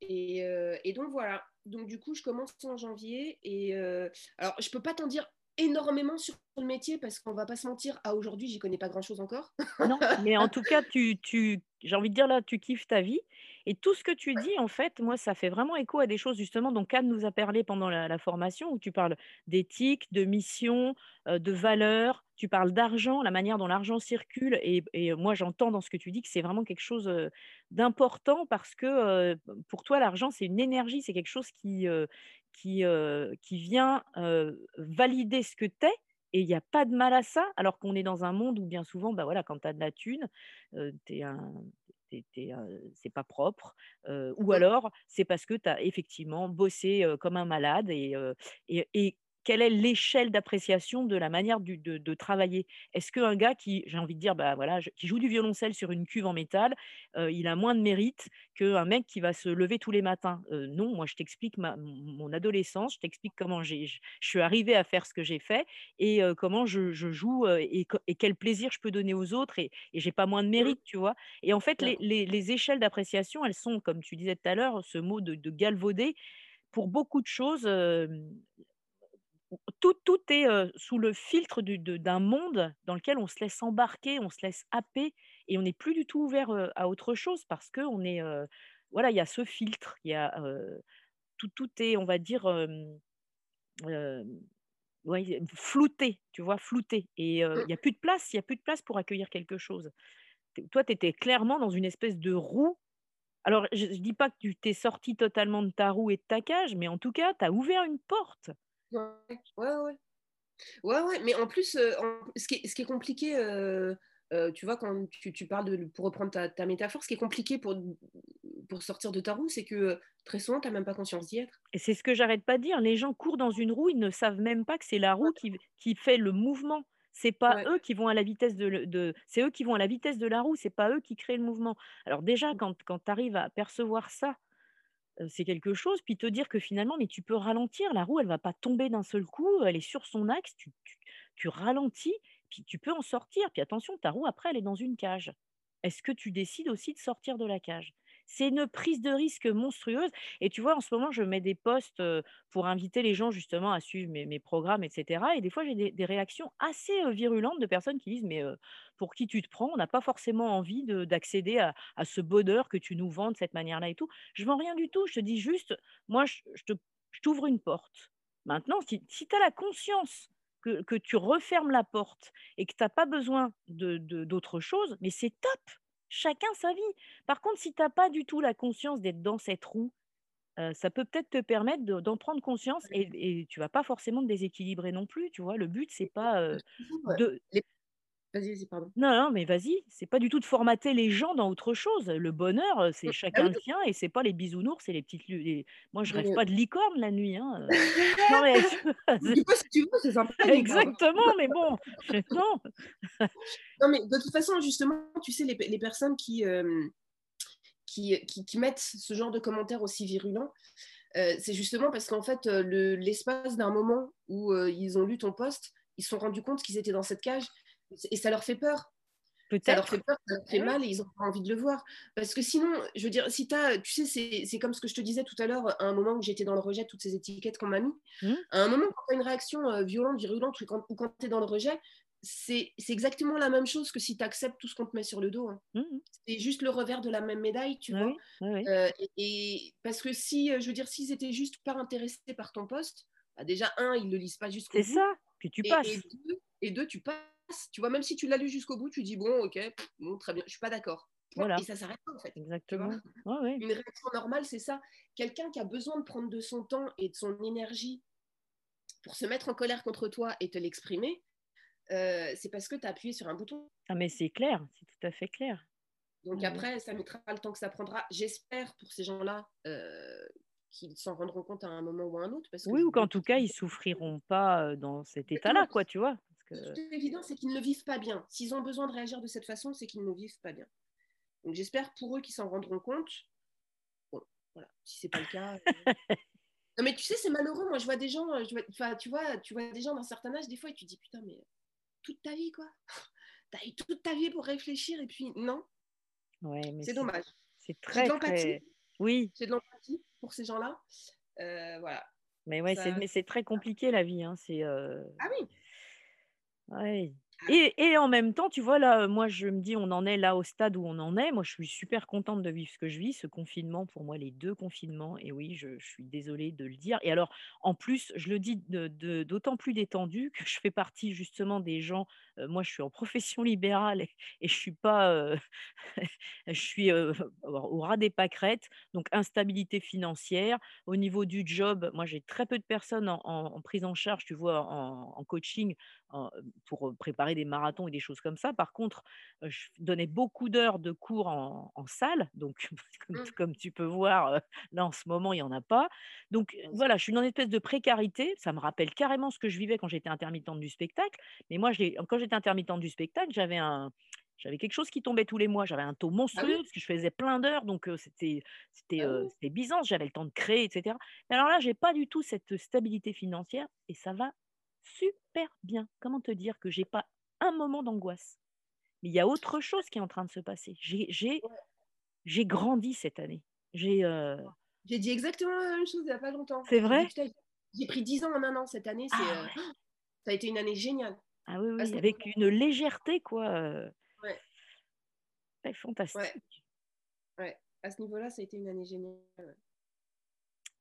Et, euh, et, donc voilà. Donc du coup, je commence en janvier et euh, alors je peux pas t'en dire énormément sur le métier parce qu'on va pas se mentir, à aujourd'hui, j'y connais pas grand chose encore. non, mais en tout cas, [LAUGHS] tu, tu j'ai envie de dire là, tu kiffes ta vie. Et tout ce que tu dis, en fait, moi, ça fait vraiment écho à des choses justement dont Anne nous a parlé pendant la, formation, où tu parles d'éthique, de mission, euh, de valeur, tu parles d'argent, la manière dont l'argent circule. Et, moi, j'entends dans ce que tu dis que c'est vraiment quelque chose euh, d'important parce que euh, pour toi, l'argent, c'est une énergie, c'est quelque chose qui, qui, qui vient valider ce que tu es. Et il n'y a pas de mal à ça, alors qu'on est dans un monde où bien souvent, bah voilà, quand tu as de la thune, tu es un, c'est pas propre, ou alors c'est parce que tu as effectivement bossé comme un malade et, et, quelle est l'échelle d'appréciation de la manière de, travailler? Est-ce qu'un gars qui, j'ai envie de dire, bah, voilà, qui joue du violoncelle sur une cuve en métal, euh, il a moins de mérite qu'un mec qui va se lever tous les matins? Euh, Non, moi je t'explique mon adolescence, je t'explique comment je suis arrivée à faire ce que j'ai fait et euh, comment je, joue et, quel plaisir je peux donner aux autres et, et j'ai pas moins de mérite, tu vois? Et en fait, les, échelles d'appréciation, elles sont, comme tu disais tout à l'heure, ce mot de, de galvauder. Pour beaucoup de choses tout, tout est sous le filtre d'un monde dans lequel on se laisse embarquer, on se laisse happer et on n'est plus du tout ouvert à autre chose parce que on est, voilà, il y a ce filtre, il y a tout, tout est, on va dire, flouté, tu vois, flouté. Et il n'y a plus de place, il y a plus de place pour accueillir quelque chose. toi, tu étais clairement dans une espèce de roue. Alors, je ne dis pas que tu t'es sorti totalement de ta roue et de ta cage, mais en tout cas, tu as ouvert une porte. Ouais, ouais, ouais. Ouais, ouais, mais en plus, euh, ce, qui est, ce, qui est, compliqué, euh, euh, tu vois, quand tu, parles de, pour reprendre ta, métaphore, ce qui est compliqué pour, pour sortir de ta roue, c'est que très souvent, tu n'as même pas conscience d'y être. Et c'est ce que j'arrête pas de dire. Les gens courent dans une roue, ils ne savent même pas que c'est la roue qui, qui fait le mouvement. C'est pas eux qui vont à la vitesse de, de c'est eux qui vont à la vitesse de la roue, c'est pas eux qui créent le mouvement. Alors déjà, quand, quand tu arrives à percevoir ça, c'est quelque chose, puis te dire que finalement, mais tu peux ralentir, la roue, elle va pas tomber d'un seul coup, elle est sur son axe, tu, tu, tu ralentis, puis tu peux en sortir. Puis attention, ta roue, après, elle est dans une cage. Est-ce que tu décides aussi de sortir de la cage? C'est une prise de risque monstrueuse. Et tu vois, en ce moment, je mets des posts pour inviter les gens justement à suivre mes, programmes, etc. Et des fois, j'ai des, réactions assez virulentes de personnes qui disent, mais pour qui tu te prends? On n'a pas forcément envie d'accéder à, ce bonheur que tu nous vends de cette manière-là et tout. Je vends rien du tout. Je te dis juste, moi, je, t'ouvre une porte. Maintenant, si, tu as la conscience que, tu refermes la porte et que tu n'as pas besoin d'autre de, chose, mais c'est top chacun sa vie. Par contre, si tu n'as pas du tout la conscience d'être dans cette roue, ça peut peut-être te permettre d'en prendre conscience et, et tu vas pas forcément te déséquilibrer non plus, tu vois. Le but, c'est pas de... Vas-y, pardon. Non, non, mais vas-y, c'est pas du tout de formater les gens dans autre chose. Le bonheur, c'est mmh, chacun le sien et c'est pas les bisounours, c'est les petites. Les... Moi, je rêve pas de licorne la nuit. Hein. [LAUGHS] non, mais. du coup, si tu veux, c'est sympa. [LAUGHS] Exactement, mais bon, [LAUGHS] non. non, mais de toute façon, justement, tu sais, les, les personnes qui, qui, qui, mettent ce genre de commentaires aussi virulents, c'est justement parce qu'en fait, l'espace d'un moment où ils ont lu ton poste, ils se sont rendus compte qu'ils étaient dans cette cage et ça leur fait peur. Ça leur fait peur, ça leur fait mal et ils ont pas envie de le voir. Parce que sinon, je veux dire, si tu as, tu sais, c'est comme ce que je te disais tout à l'heure, à un moment où j'étais dans le rejet, toutes ces étiquettes qu'on m'a mis, mmh. à un moment, quand tu as une réaction euh, violente, virulente, ou quand, tu es dans le rejet, c'est exactement la même chose que si tu acceptes tout ce qu'on te met sur le dos. Hein. Mmh. C'est juste le revers de la même médaille, tu vois. Euh, et, parce que si, euh, je veux dire, s'ils étaient juste pas intéressés par ton poste, bah déjà, un, ils ne le lisent pas jusqu'au bout. C'est ça, puis tu passes. Et, deux, et deux, tu passes tu vois, même si tu l'as lu jusqu'au bout, tu dis bon, ok, bon, très bien, je suis pas d'accord. Voilà. Et ça s'arrête pas en fait. Exactement. Une réaction normale, c'est ça. Quelqu'un qui a besoin de prendre de son temps et de son énergie pour se mettre en colère contre toi et te l'exprimer, euh, c'est parce que tu as appuyé sur un bouton. Ah, mais c'est clair, c'est tout à fait clair. Donc après, ça mettra le temps que ça prendra. J'espère pour ces gens-là euh, qu'ils s'en rendront compte à un moment ou à un autre. Parce oui, ou qu'en tout cas, ils souffriront pas euh, dans cet état-là, quoi, tu vois. Qui est évident, c'est qu'ils ne vivent pas bien. S'ils ont besoin de réagir de cette façon, c'est qu'ils ne vivent pas bien. Donc j'espère pour eux qu'ils s'en rendront compte. Bon, voilà, si c'est pas le cas. Euh. [LAUGHS] non mais tu sais, c'est malheureux. Moi, je vois des gens, euh, enfin, tu vois, tu vois des gens d'un certain âge des fois et tu dis putain, mais toute ta vie quoi. [LAUGHS] T'as eu toute ta vie pour réfléchir et puis non. Ouais, mais c'est dommage. C'est très, très... Oui. C'est de l'empathie pour ces gens-là. Euh, voilà. Mais ouais, c'est très compliqué la vie. Hein. C'est. Ah oui. Oui. Et, et, en même temps, tu vois, là, moi, je me dis, on en est là au stade où on en est. Moi, je suis super contente de vivre ce que je vis, ce confinement, pour moi, les deux confinements. Et oui, je, je suis désolée de le dire. Et alors, en plus, je le dis d'autant plus détendu que je fais partie justement des gens. moi, je suis en profession libérale et, et je suis pas, [LAUGHS] je suis au ras des pâquerettes. Donc, instabilité financière. Au niveau du job, moi, j'ai très peu de personnes en, en, prise en charge, tu vois, en, en coaching pour préparer des marathons et des choses comme ça. Par contre, je donnais beaucoup d'heures de cours en, salle, donc [LAUGHS] mmh. comme, tu peux voir, là en ce moment, il n'y en a pas. Donc voilà, je suis dans une espèce de précarité. Ça me rappelle carrément ce que je vivais quand j'étais intermittente du spectacle. Mais moi, quand j'étais intermittente du spectacle, j'avais un, j'avais quelque chose qui tombait tous les mois. J'avais un taux ah monstrueux parce que je faisais plein d'heures, donc c'était c'était ah Byzance. J'avais le temps de créer, etc. Mais alors là, j'ai pas du tout cette stabilité financière et ça va super bien. Comment te dire que j'ai pas un moment d'angoisse? Mais il y a autre chose qui est en train de se passer. J'ai j'ai grandi cette année. J'ai euh j'ai dit exactement la même chose il n'y a pas longtemps. C'est vrai? J'ai pris 10 ans en un an cette année. Ah euh, ça a été une année géniale. Ah oui, oui avec une légèreté, quoi. Euh. Ouais. C'est fantastique. Ouais. À ce niveau-là, ça a été une année géniale.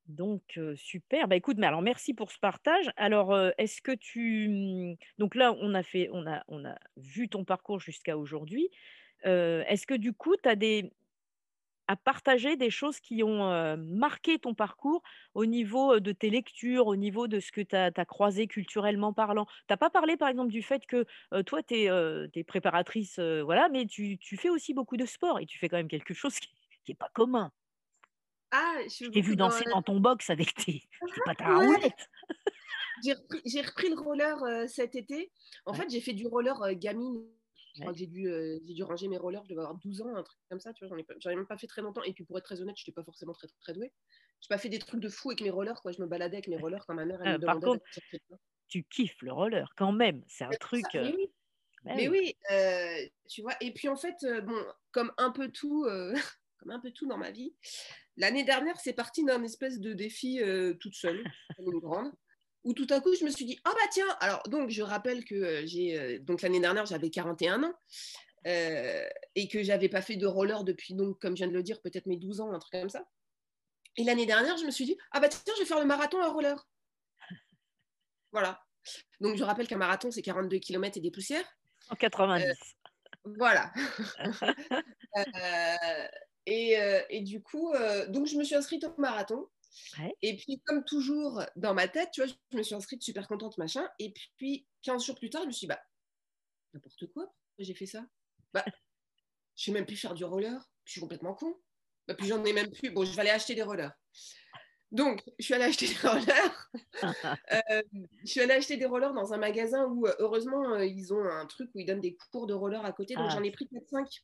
Donc, super. Bah, écoute, mais alors merci pour ce partage. Alors, est-ce que tu. Mmh, donc là, on a, fait, on, a, on a vu ton parcours jusqu'à aujourd'hui. est-ce que du coup, tu as des à partager des choses qui ont, marqué ton parcours au niveau, de tes lectures, au niveau de ce que tu as croisé culturellement parlant? Tu as pas parlé par exemple du fait que, toi tu es, préparatrice, voilà, mais tu tu fais aussi beaucoup de sport et tu fais quand même quelque chose qui qui est pas commun. Ah, je t'ai vu danser dans ton box avec tes [LAUGHS] tes patins à roulettes. J'ai repris le roller, cet été. En fait, j'ai fait du roller, gamine. Je crois que j'ai dû, ranger mes rollers, je devais avoir 12 ans, un truc comme ça, tu vois, j'en ai, même pas fait très longtemps. Et puis pour être très honnête, je n'étais pas forcément très, très douée. Je n'ai pas fait des trucs de fou avec mes rollers, quoi. Je me baladais avec mes rollers quand ma mère, elle me ah, Par contre, tu kiffes le roller quand même, c'est un truc. mais oui, mais oui tu vois. Et puis en fait, bon, comme un peu tout, [LAUGHS] comme un peu tout dans ma vie, l'année dernière, c'est parti d'un espèce de défi toute seule, [LAUGHS] comme une grande où tout à coup, je me suis dit, ah bah tiens, alors donc je rappelle que euh, j'ai, euh, donc l'année dernière, j'avais 41 ans euh, et que j'avais pas fait de roller depuis, donc comme je viens de le dire, peut-être mes 12 ans, un truc comme ça. Et l'année dernière, je me suis dit, ah bah tiens, je vais faire le marathon à roller. [LAUGHS] Voilà. Donc je rappelle qu'un marathon, c'est 42 km et des poussières. En 90. voilà. [LAUGHS] et, et, du coup, donc je me suis inscrite au marathon. Et puis, comme toujours, dans ma tête, tu vois, je me suis inscrite super contente, machin. Et puis, 15 jours plus tard, je me suis dit, bah, n'importe quoi, j'ai fait ça? Bah, je sais même plus faire du roller, je suis complètement con. Bah, puis j'en ai même plus. Bon, je vais aller acheter des rollers. Donc, je suis allée acheter des rollers. [LAUGHS] Euh, je suis allée acheter des rollers dans un magasin où, euh, heureusement, euh, ils ont un truc où ils donnent des cours de roller à côté. Donc, ah. j'en ai pris 4-5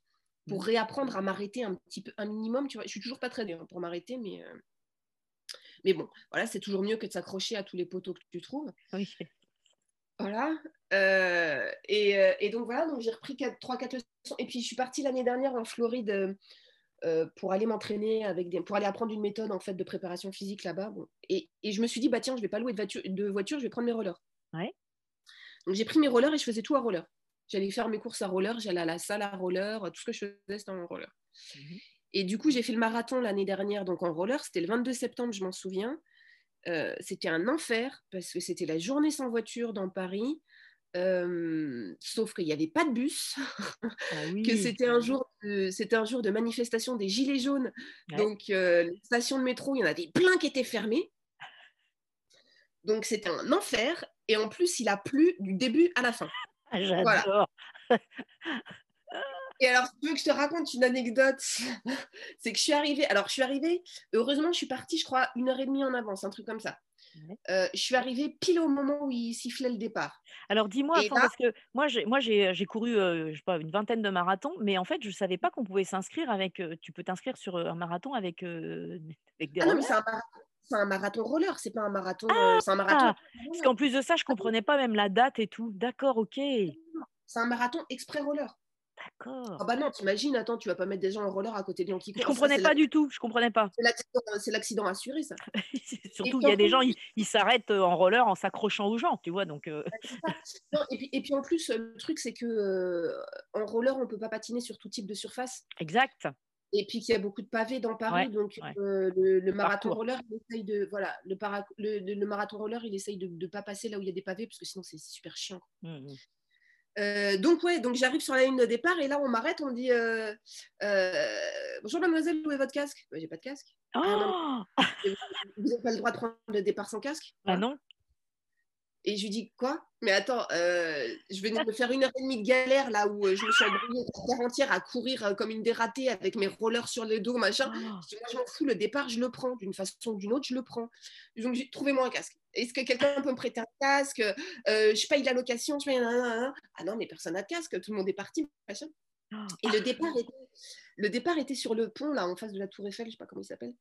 pour mmh. réapprendre à m'arrêter un petit peu, un minimum. Tu vois, je suis toujours pas très bien pour m'arrêter, mais mais bon, voilà, c'est toujours mieux que de s'accrocher à tous les poteaux que tu trouves. Oui. Voilà. Euh, euh, et, donc voilà, donc j'ai repris 3-4 leçons. Et puis je suis partie l'année dernière en Floride euh, pour aller m'entraîner avec des, pour aller apprendre une méthode en fait de préparation physique là-bas. Bon. Et, je me suis dit bah tiens, je vais pas louer de voiture, de voiture je vais prendre mes rollers. Ouais. Donc j'ai pris mes rollers et je faisais tout à roller. J'allais faire mes courses à roller, j'allais à la salle à roller, tout ce que je faisais c'était en roller. Mhm. Et du coup, j'ai fait le marathon l'année dernière, donc en roller. C'était le 22 septembre, je m'en souviens. Euh, c'était un enfer parce que c'était la journée sans voiture dans Paris. Euh, sauf qu'il n'y avait pas de bus, ah [LAUGHS] que c'était un, jour de, c'était un jour de manifestation des Gilets jaunes. Donc, euh, les stations de métro, il y en avait plein qui étaient fermées. Donc, c'était un enfer. Et en plus, il a plu du début à la fin. Ah, j'adore. Et alors, si tu veux que je te raconte une anecdote, [LAUGHS] c'est que je suis arrivée. Alors, je suis arrivée, heureusement, je suis partie, je crois, une heure et demie en avance, un truc comme ça. Euh, je suis arrivée pile au moment où il sifflait le départ. Alors dis-moi, parce que moi j'ai moi j'ai couru euh, je sais pas une vingtaine de marathons, mais en fait je savais pas qu'on pouvait s'inscrire avec. Euh, tu peux t'inscrire sur un marathon avec, avec des ah non, c'est un, un, marathon roller, c'est pas un marathon. Ah, c'est un marathon. Parce qu'en plus de ça, je comprenais pas même la date et tout. D'accord, ok. C'est un marathon exprès roller. D'accord. Ah bah non, t'imagines, attends, tu vas pas mettre des gens en roller à côté de gens qui Je comprenais pas du tout, je comprenais pas. C'est l'accident assuré, ça. [LAUGHS] Surtout, il y a des gens, ils s'arrêtent euh, en roller en s'accrochant aux gens, tu vois, donc... Euh. et, puis, et, puis, en plus, le truc, c'est que euh, en roller, on peut pas patiner sur tout type de surface. Exact. Et puis qu'il y a beaucoup de pavés dans Paris, donc le, marathon roller, il essaye de voilà, le, le, marathon roller, il essaye de ne pas passer là où il y a des pavés parce que sinon c'est super chiant. Mmh, mmh. Euh, donc ouais, donc j'arrive sur la ligne de départ et là on m'arrête, on dit euh, euh, bonjour mademoiselle, où est votre casque? Bah, J'ai pas de casque. Ah, vous n'avez pas le droit de prendre le départ sans casque Ah non. Et je lui dis quoi? Mais attends, je venais de faire une heure et demie de galère là où je me suis embrouillée terre entière à courir comme une dératée avec mes rollers sur le dos, machin. Ah. Je, m'en fous, le départ, je le prends d'une façon ou d'une autre, je le prends. Donc trouvez-moi un casque. Est-ce que quelqu'un peut me prêter un casque? Euh, Je paye la location, je paye... Ah non, mais personne n'a de casque, tout le monde est parti. Et le départ, était, le départ était sur le pont, là, en face de la Tour Eiffel, je ne sais pas comment il s'appelle.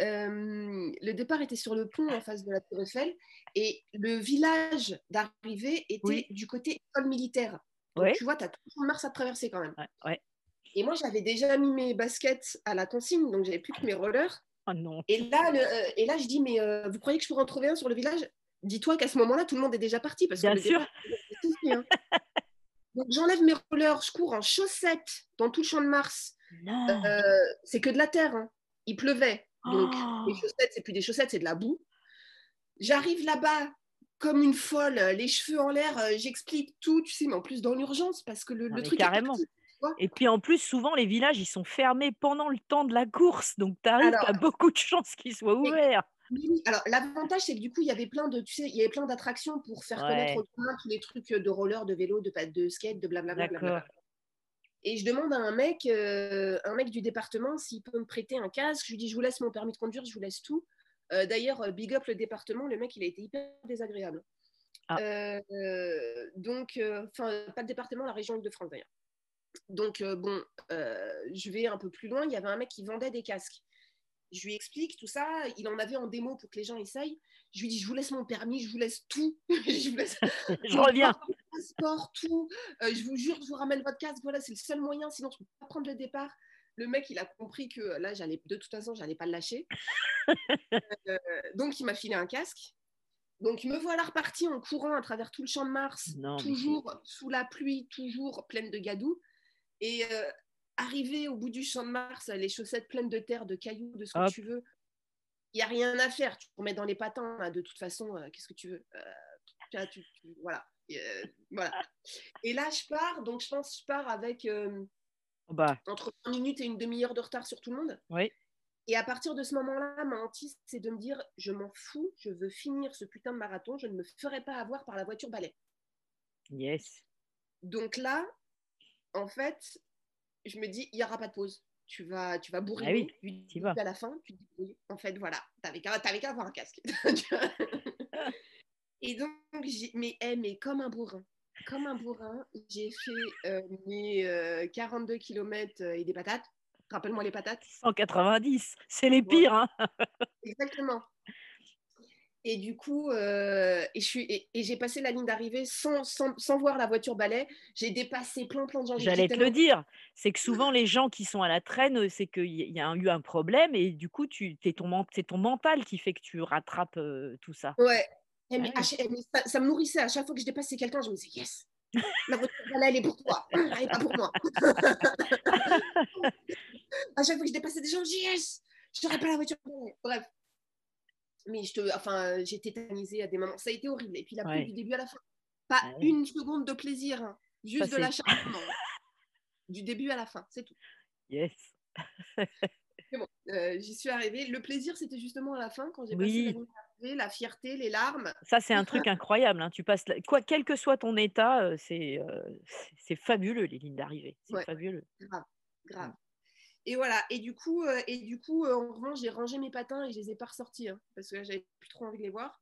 Euh, le départ était sur le pont en face de la Tour Eiffel et le village d'arrivée était du côté école militaire. tu vois, tu as tout le Mars à traverser quand même. Et moi, j'avais déjà mis mes baskets à la consigne, donc j'avais plus que mes rollers. Oh non. Et là, euh, et là, je dis, mais euh, vous croyez que je pourrais en trouver un sur le village? Dis-toi qu'à ce moment-là, tout le monde est déjà parti. Parce Bien sûr. Hein. [LAUGHS] Donc j'enlève mes rollers, je cours en chaussettes dans tout le champ de Mars. Euh, c'est que de la terre. Hein. Il pleuvait. Donc oh. les chaussettes, c'est plus des chaussettes, c'est de la boue. J'arrive là-bas comme une folle, les cheveux en l'air, j'explique tout, tu sais, mais en plus dans l'urgence parce que le, le truc. Carrément. Et puis en plus, souvent, les villages, ils sont fermés pendant le temps de la course. Donc, tu arrives, tu as beaucoup de chances qu'ils soient ouverts. Alors l'avantage, c'est que du coup, il y avait plein de, tu sais, il y avait plein d'attractions pour faire connaître aux tous les trucs de roller, de vélo, de, de skate, de blablabla. Et je demande à un mec, euh, un mec du département s'il peut me prêter un casque. Je lui dis, je vous laisse mon permis de conduire, je vous laisse tout. Euh, d'ailleurs, euh, big up le département, le mec, il a été hyper désagréable. Ah. donc, enfin, pas le département, la région de France d'ailleurs. Donc, bon, je vais un peu plus loin. Il y avait un mec qui vendait des casques. Je lui explique tout ça. Il en avait en démo pour que les gens essayent. Je lui dis, je vous laisse mon permis, je vous laisse tout. [LAUGHS] je, vous laisse... [LAUGHS] je reviens. Passeport, tout. Euh, je vous jure, je vous ramène votre casque. Voilà, c'est le seul moyen. Sinon, je ne peux pas prendre le départ. Le mec, il a compris que là, j'allais, de toute façon, j'allais pas le lâcher. [LAUGHS] Euh, donc, il m'a filé un casque. Donc, me voilà reparti en courant à travers tout le champ de Mars, toujours sous la pluie, toujours pleine de gadou. Et euh, arrivé au bout du champ de Mars, les chaussettes pleines de terre, de cailloux, de ce que tu veux, il n'y a rien à faire. Tu te remets dans les patins, de toute façon, euh, qu'est-ce que tu veux euh, Voilà. Euh, voilà. Et là, je pars, donc je pense que je pars avec bah. entre 20 minutes et une demi-heure de retard sur tout le monde. Oui. Et à partir de ce moment-là, ma hantise, c'est de me dire je m'en fous, je veux finir ce putain de marathon, je ne me ferai pas avoir par la voiture balai. Yes. Donc là, en fait, je me dis il n'y aura pas de pause tu vas, tu vas bourrer ah oui, à la fin, tu dis, en fait, voilà, t'avais qu'à, qu'à avoir un casque. [LAUGHS] [LAUGHS] et donc, mais, hey, mais comme un bourrin, comme un bourrin, j'ai fait euh, mes 42 euh, km euh, et des patates. Rappelle-moi les patates. 190, c'est les pires. Hein [LAUGHS] Exactement. Et du coup, euh, et, et, j'ai passé la ligne d'arrivée sans, sans, sans, voir la voiture balai. J'ai dépassé plein, plein de gens. J'allais te le dire. C'est que souvent, les gens qui sont à la traîne, euh, c'est qu'il y a eu un problème et du coup, ton, c'est ton mental qui fait que tu rattrapes euh, tout ça. Ouais. Eh, mais, ça, me nourrissait. À chaque fois que je dépassais quelqu'un, je me disais, yes, la voiture balai, elle est pour toi. Elle n'est pas pour moi. [LAUGHS] [LAUGHS] à chaque fois que je dépassais des gens, je dis, yes, je n'aurais pas la voiture balai. Bref mais je te, enfin, j'ai tétanisé à des moments. Ça a été horrible. Et puis la pluie du début à la fin. Pas ah une seconde de plaisir, hein. juste de l'acharnement. du début à la fin, c'est tout. Yes. bon, euh, j'y suis arrivée. Le plaisir, c'était justement à la fin, quand j'ai passé la, la fierté, les larmes. Ça, c'est un truc incroyable. Hein. Tu passes, quoi, quel que soit ton état, euh, c'est, euh, c'est fabuleux les lignes d'arrivée. C'est fabuleux. Grave, grave. Et voilà, et du coup, euh, et du coup euh, en revanche, j'ai rangé mes patins et je les ai pas ressortis hein, parce que j'avais plus trop envie de les voir.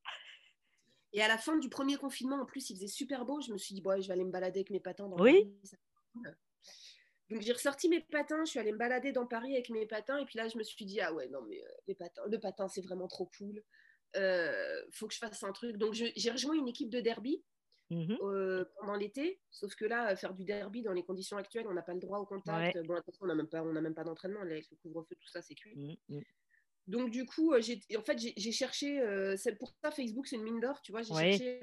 Et à la fin du premier confinement, en plus, il faisait super beau. Je me suis dit, bon, je vais aller me balader avec mes patins dans oui. Paris. Donc j'ai ressorti mes patins, je suis allée me balader dans Paris avec mes patins. Et puis là, je me suis dit, ah ouais, non, mais euh, les patins, le patin, c'est vraiment trop cool. faut que je fasse un truc. Donc j'ai rejoint une équipe de derby Mmh euh, pendant l'été. Sauf que là, faire du derby dans les conditions actuelles, on n'a pas le droit au contact. Bon, attention, on n'a même pas, on même pas d'entraînement avec le couvre-feu, tout ça, c'est cuit. Mmh, mmh. Donc du coup, euh, j'ai, en fait, j'ai, cherché. Euh, pour ça, Facebook, c'est une mine d'or, tu vois. J'ai cherché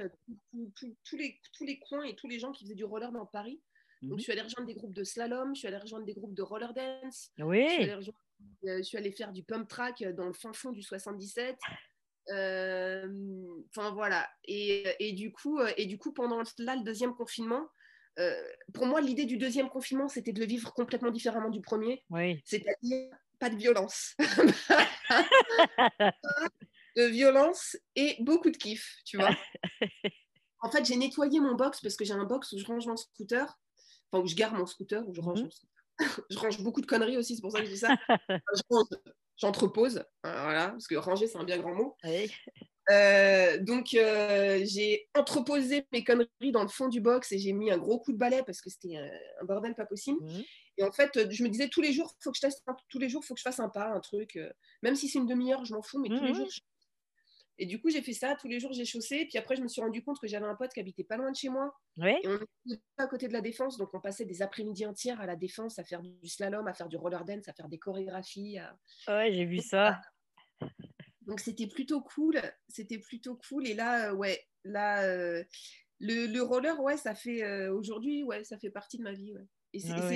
tous les, tous les coins et tous les gens qui faisaient du roller dans Paris. Donc je suis allée rejoindre des groupes de slalom, je suis allée rejoindre des groupes de roller dance. Oui. Je suis allée, faire du pump track dans le fin fond du 77. Enfin voilà. Et, du coup, et du coup, pendant là, le deuxième confinement, pour moi, l'idée du deuxième confinement, c'était de le vivre complètement différemment du premier. Oui. C'est-à-dire pas de violence. [LAUGHS] de violence et beaucoup de kiff, tu vois. [LAUGHS] en fait, j'ai nettoyé mon box parce que j'ai un box où je range mon scooter, enfin où je garde mon scooter, où je range, mmh. [LAUGHS] je range beaucoup de conneries aussi, c'est pour ça que je dis ça. je range j'entrepose, hein, voilà, parce que ranger, c'est un bien grand mot. Euh, donc, euh, j'ai entreposé mes conneries dans le fond du box et j'ai mis un gros coup de balai parce que c'était un, bordel pas possible. Mmh. Et en fait, je me disais tous les jours, faut que je teste, tous les jours, faut que je fasse un pas, un truc. Euh, même si c'est une demi-heure, je m'en fous, mais tous les mmh. jours, et du coup, j'ai fait ça. Tous les jours, j'ai chaussé. Puis après, je me suis rendu compte que j'avais un pote qui habitait pas loin de chez moi. Et on était à côté de la défense. Donc, on passait des après-midi entières à la défense, à faire du slalom, à faire du roller dance, à faire des chorégraphies. Ouais, j'ai vu ça. Donc, c'était plutôt cool. C'était plutôt cool. Et là, euh, ouais, là, euh, le, roller, ouais, ça fait euh, aujourd'hui, ouais, ça fait partie de ma vie. Ouais. Et c'est ah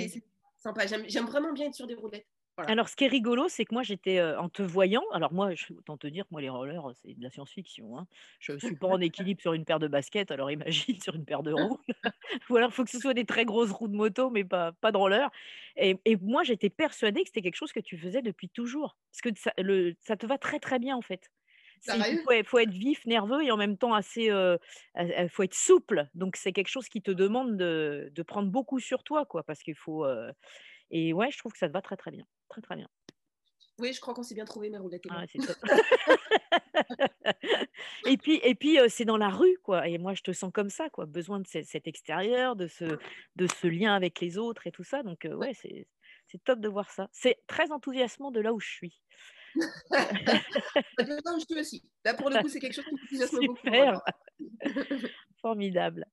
sympa. J'aime vraiment bien être sur des roulettes. Alors, ce qui est rigolo, c'est que moi, j'étais en te voyant. Alors, moi, je, autant te dire que moi, les rollers, c'est de la science-fiction. Hein. Je ne suis pas en [LAUGHS] équilibre sur une paire de baskets, alors imagine sur une paire de roues. [LAUGHS] Ou alors, il faut que ce soit des très grosses roues de moto, mais pas, pas de roller. Et, moi, j'étais persuadée que c'était quelque chose que tu faisais depuis toujours. Parce que ça, le, ça te va très, très bien, en fait. Il faut, être vif, nerveux et en même temps assez. Il faut être souple. Donc, c'est quelque chose qui te demande de, de, prendre beaucoup sur toi, quoi, parce qu'il faut. Et ouais, je trouve que ça te va très, très bien. Très, très bien. Oui, je crois qu'on s'est bien trouvé, mes roulettes. Ah, [LAUGHS] et puis, et puis c'est dans la rue, quoi. Et moi, je te sens comme ça, quoi. Besoin de cet extérieur, de ce, de ce lien avec les autres et tout ça. Donc, ouais, c'est top de voir ça. C'est très enthousiasmant de là où je suis. [LAUGHS] je suis aussi. Là, pour le coup, c'est quelque chose qui m'enthousiasme beaucoup. [LAUGHS] Formidable.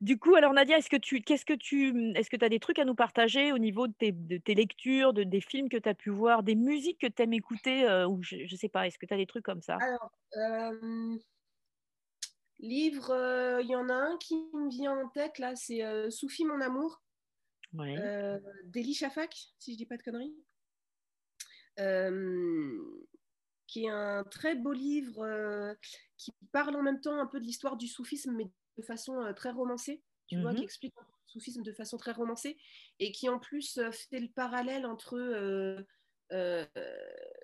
Du coup, alors Nadia, est-ce que tu, qu'est-ce que tu, est-ce que tu as des trucs à nous partager au niveau de tes, de tes lectures, de, des films que tu as pu voir, des musiques que tu aimes écouter, euh, ou je, ne sais pas, est-ce que tu as des trucs comme ça? Alors, euh, livre, euh, il y en a un qui me vient en tête là, c'est Soufi mon amour, ouais. d'Eli Shafak, si je dis pas de conneries. qui est un très beau livre qui parle en même temps un peu de l'histoire du soufisme, mais de façon euh, très romancée, tu vois, qui mhm. explique le soufisme de façon très romancée et qui en plus euh, fait le parallèle entre euh,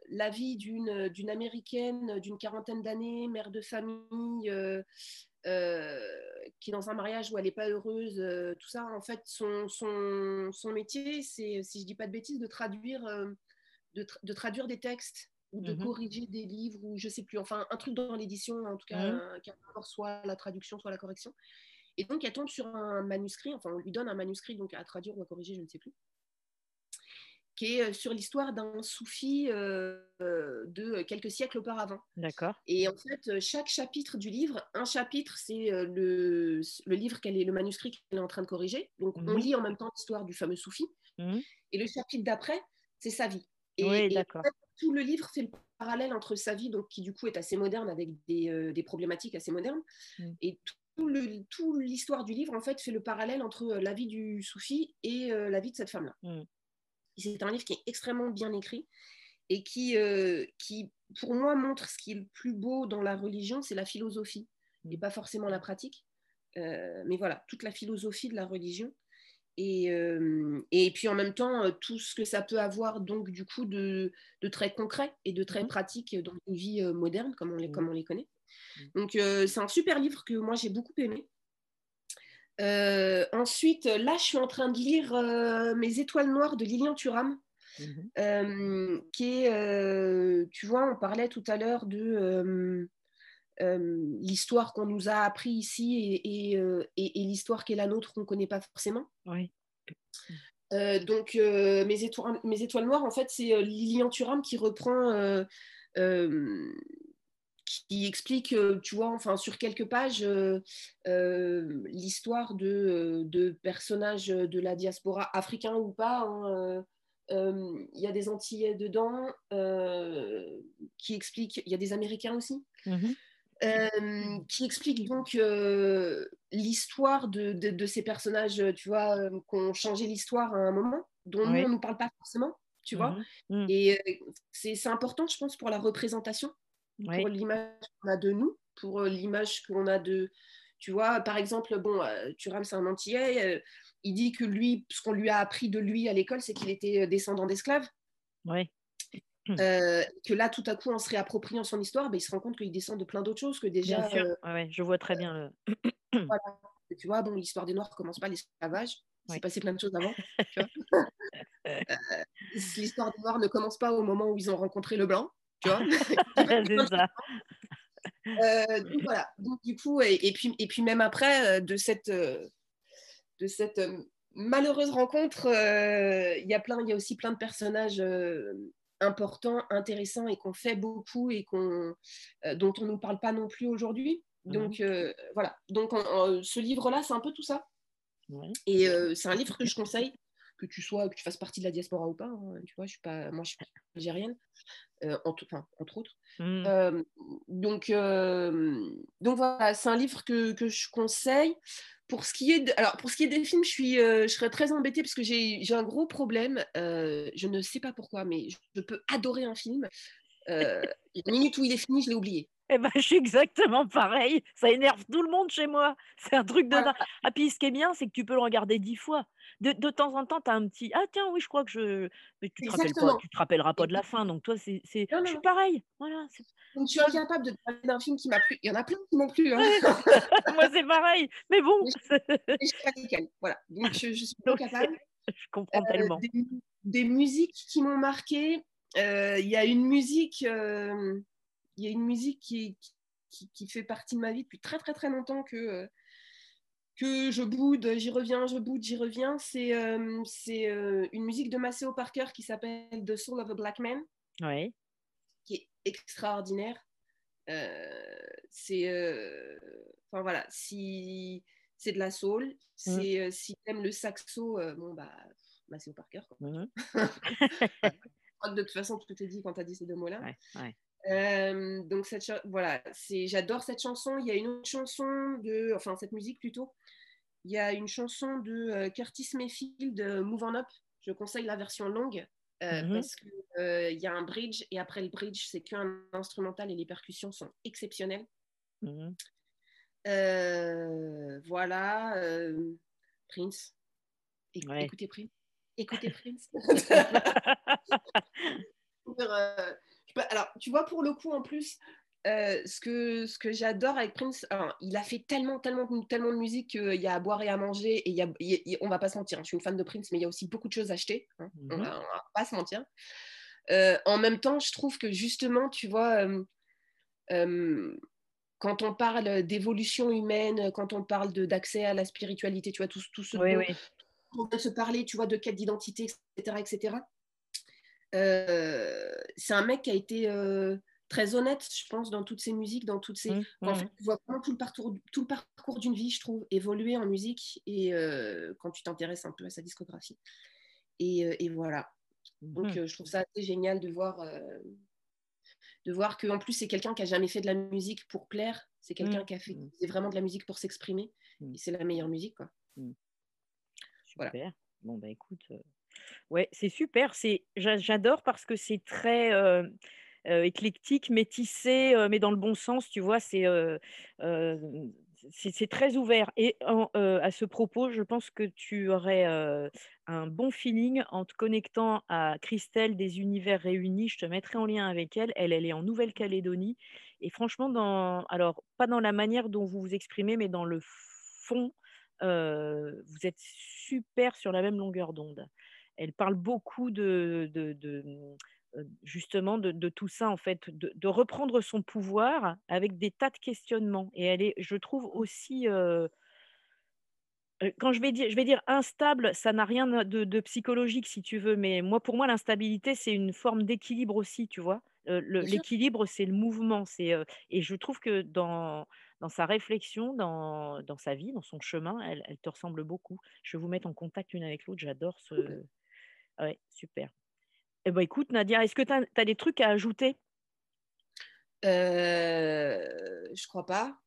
la vie d'une, américaine d'une quarantaine d'années, mère de famille, qui est dans un mariage où elle n'est pas heureuse, tout ça. En fait, son, son, son métier, c'est, si je dis pas de bêtises, de traduire, de, de, traduire des textes ou de mhm. corriger des livres, ou je sais plus, enfin un truc dans l'édition, en tout cas, mhm. qui a soit la traduction, soit la correction. Et donc, elle tombe sur un manuscrit, enfin, on lui donne un manuscrit donc à traduire ou à corriger, je ne sais plus, qui est euh, sur l'histoire d'un soufi euh, de quelques siècles auparavant. D'accord. Et en fait, chaque chapitre du livre, un chapitre, c'est euh, le, le, livre qu'elle est, le manuscrit qu'elle est en train de corriger. Donc, on mhm. lit en même temps l'histoire du fameux soufi. Et le chapitre d'après, c'est sa vie. Et, oui, d'accord tout le livre fait le parallèle entre sa vie, donc, qui du coup est assez moderne, avec des, euh, problématiques assez modernes, mm. et tout l'histoire du livre, en fait, fait le parallèle entre euh, la vie du soufi et euh, la vie de cette femme-là. Mm. C'est un livre qui est extrêmement bien écrit et qui, qui, pour moi, montre ce qui est le plus beau dans la religion, c'est la philosophie, et mm. pas forcément la pratique. mais voilà, toute la philosophie de la religion. Et, euh, et, puis en même temps, euh, tout ce que ça peut avoir donc du coup de, de très concret et de très mmh. pratique dans une vie euh, moderne comme on les, comme mmh. on les connaît. Mmh. Donc c'est un super livre que moi j'ai beaucoup aimé. ensuite, là, je suis en train de lire Mes étoiles noires de Lilian Thuram, qui est, tu vois, on parlait tout à l'heure de l'histoire qu'on nous a appris ici euh, et, et, l'histoire qui est la nôtre qu'on ne connaît pas forcément. Oui. Euh, donc, mes, étoiles, mes étoiles noires, en fait, c'est Lilian Thuram qui reprend, qui explique, tu vois, enfin, sur quelques pages, l'histoire de, de, personnages de la diaspora, africains ou pas. Hein, il y a des Antillais dedans qui expliquent, il y a des Américains aussi. Mm-hmm. Euh, qui explique donc euh, l'histoire de, de, ces personnages, tu vois, euh, qui ont changé l'histoire à un moment, dont nous, on ne nous parle pas forcément, tu vois. Mmh. Mmh. Et c'est important, je pense, pour la représentation, pour l'image qu'on a de nous, pour l'image qu'on a de... Tu vois, par exemple, bon, Turam, c'est un Antillais, il dit que lui, ce qu'on lui a appris de lui à l'école, c'est qu'il était descendant d'esclaves. Oui. Mmh. Euh, que là, tout à coup, en se réappropriant son histoire, ben, il se rend compte qu'il descend de plein d'autres choses que déjà. Bien sûr. Euh, je vois très bien le. [CLEARS THROAT] voilà. Tu vois, bon, l'histoire des Noirs commence pas l'esclavage. Il s'est passé plein de choses avant. [LAUGHS] Euh, l'histoire des Noirs ne commence pas au moment où ils ont rencontré le blanc. Tu vois [LAUGHS] [LAUGHS] C'est ça. donc voilà. Donc du coup, et, et, puis, et puis même après, de cette, de cette malheureuse rencontre, il y a plein, il y a aussi plein de personnages important, intéressant et qu'on fait beaucoup et qu'on, euh, dont on ne nous parle pas non plus aujourd'hui. Mhm. Donc euh, voilà, donc ce livre-là, c'est un peu tout ça. Et euh, c'est un livre que je conseille, que tu sois, que tu fasses partie de la diaspora ou pas. Hein, tu vois, je suis pas, moi, je suis algérienne, entre, entre autres. Mhm. donc, donc voilà, c'est un livre que, que, je conseille pour ce qui est des films, je suis, je serais très embêtée parce que j'ai un gros problème. je ne sais pas pourquoi, mais je peux adorer un film. Euh, la minute où il est fini, je l'ai oublié. Eh ben, je suis exactement pareil. Ça énerve tout le monde chez moi. C'est un truc de Ah, puis ce qui est bien, c'est que tu peux le regarder dix fois. De, de temps en temps, tu as un petit Ah, tiens, oui, je crois que je. Mais tu te, rappelles pas, tu te rappelleras pas de la fin. Donc, toi, c'est. Je suis pareil. Voilà. Donc, tu es incapable de parler d'un film qui m'a plu. Il y en a plein qui m'ont plu. Hein. [LAUGHS] moi, c'est pareil. Mais bon. je suis pas Voilà. Donc, je, je suis pas capable. [LAUGHS] Je comprends euh, tellement. Des, des, musiques qui m'ont marqué. Euh, il y a une musique il y a une musique qui, qui, fait partie de ma vie depuis très très très longtemps que, euh, que je boude, j'y reviens, je boude, j'y reviens. C'est euh, euh, une musique de Maceo Parker qui s'appelle The Soul of a Black Man, ouais. qui est extraordinaire. c'est enfin voilà, si c'est de la soul, mmh. c'est si t'aimes le saxo, bon bah Maceo Parker. Quoi. [LAUGHS] Mmh. de toute façon, tout est dit quand tu as dit ces deux mots-là. Ouais, euh, donc cette voilà, c'est j'adore cette chanson. Il y a une autre chanson de, enfin cette musique plutôt. Il y a une chanson de euh, Curtis Mayfield, Move On Up. Je conseille la version longue euh, mhm. parce qu'il y a un bridge et après le bridge c'est qu'un instrumental et les percussions sont exceptionnelles. Mhm. voilà, Prince. Écoutez Prince. Écoutez [LAUGHS] Prince. [LAUGHS] alors, tu vois, pour le coup, en plus, euh, ce que, ce que j'adore avec Prince, il a fait tellement, tellement, tellement de musique qu'il y a à boire et à manger. Et y a, on va pas se mentir, hein, je suis une fan de Prince, mais il y a aussi beaucoup de choses à acheter. Hein, on, mhm. va, pas se mentir. Euh, en même temps, je trouve que justement, tu vois, euh, quand on parle d'évolution humaine, quand on parle d'accès à la spiritualité, tu vois, tout, tout ce oui, oui. on peut se parler, tu vois, de quête d'identité, etc., etc. Euh, c'est un mec qui a été euh, très honnête, je pense, dans toutes ses musiques, dans toutes ses. Mmh, en fait, mmh. tu vois vraiment tout le parcours, tout le parcours d'une vie, je trouve, évoluer en musique et euh, quand tu t'intéresses un peu à sa discographie. Et, et voilà. Donc, mmh. je trouve ça assez génial de voir, de voir qu'en plus, c'est quelqu'un qui a jamais fait de la musique pour plaire. C'est quelqu'un qui a fait vraiment de la musique pour s'exprimer. Et c'est la meilleure musique, quoi. Super. Voilà. Bon, bah écoute, Ouais, c'est super. C'est, j'adore parce que c'est très éclectique, métissé, mais dans le bon sens, tu vois. C'est, c'est, très ouvert. Et à ce propos, je pense que tu aurais un bon feeling en te connectant à Christelle des Univers Réunis. Je te mettrai en lien avec elle. Elle, elle est en Nouvelle-Calédonie. Et franchement, dans, alors pas dans la manière dont vous vous exprimez, mais dans le fond, vous êtes super sur la même longueur d'onde elle parle beaucoup de, mmh, justement de, tout ça en fait, de, reprendre son pouvoir avec des tas de questionnements. Et elle est, je trouve aussi, quand je vais dire, je vais dire instable, ça n'a rien de, psychologique si tu veux, mais moi pour moi l'instabilité c'est une forme d'équilibre aussi, tu vois. L'équilibre c'est le mouvement, c'est et je trouve que dans dans sa réflexion, dans, dans, sa vie, dans son chemin, elle, elle, te ressemble beaucoup. Je vais vous mettre en contact une avec l'autre. J'adore ce, Ouais, super. Eh ben, écoute, Nadia, est-ce que tu as, des trucs à ajouter? Euh, Je crois pas.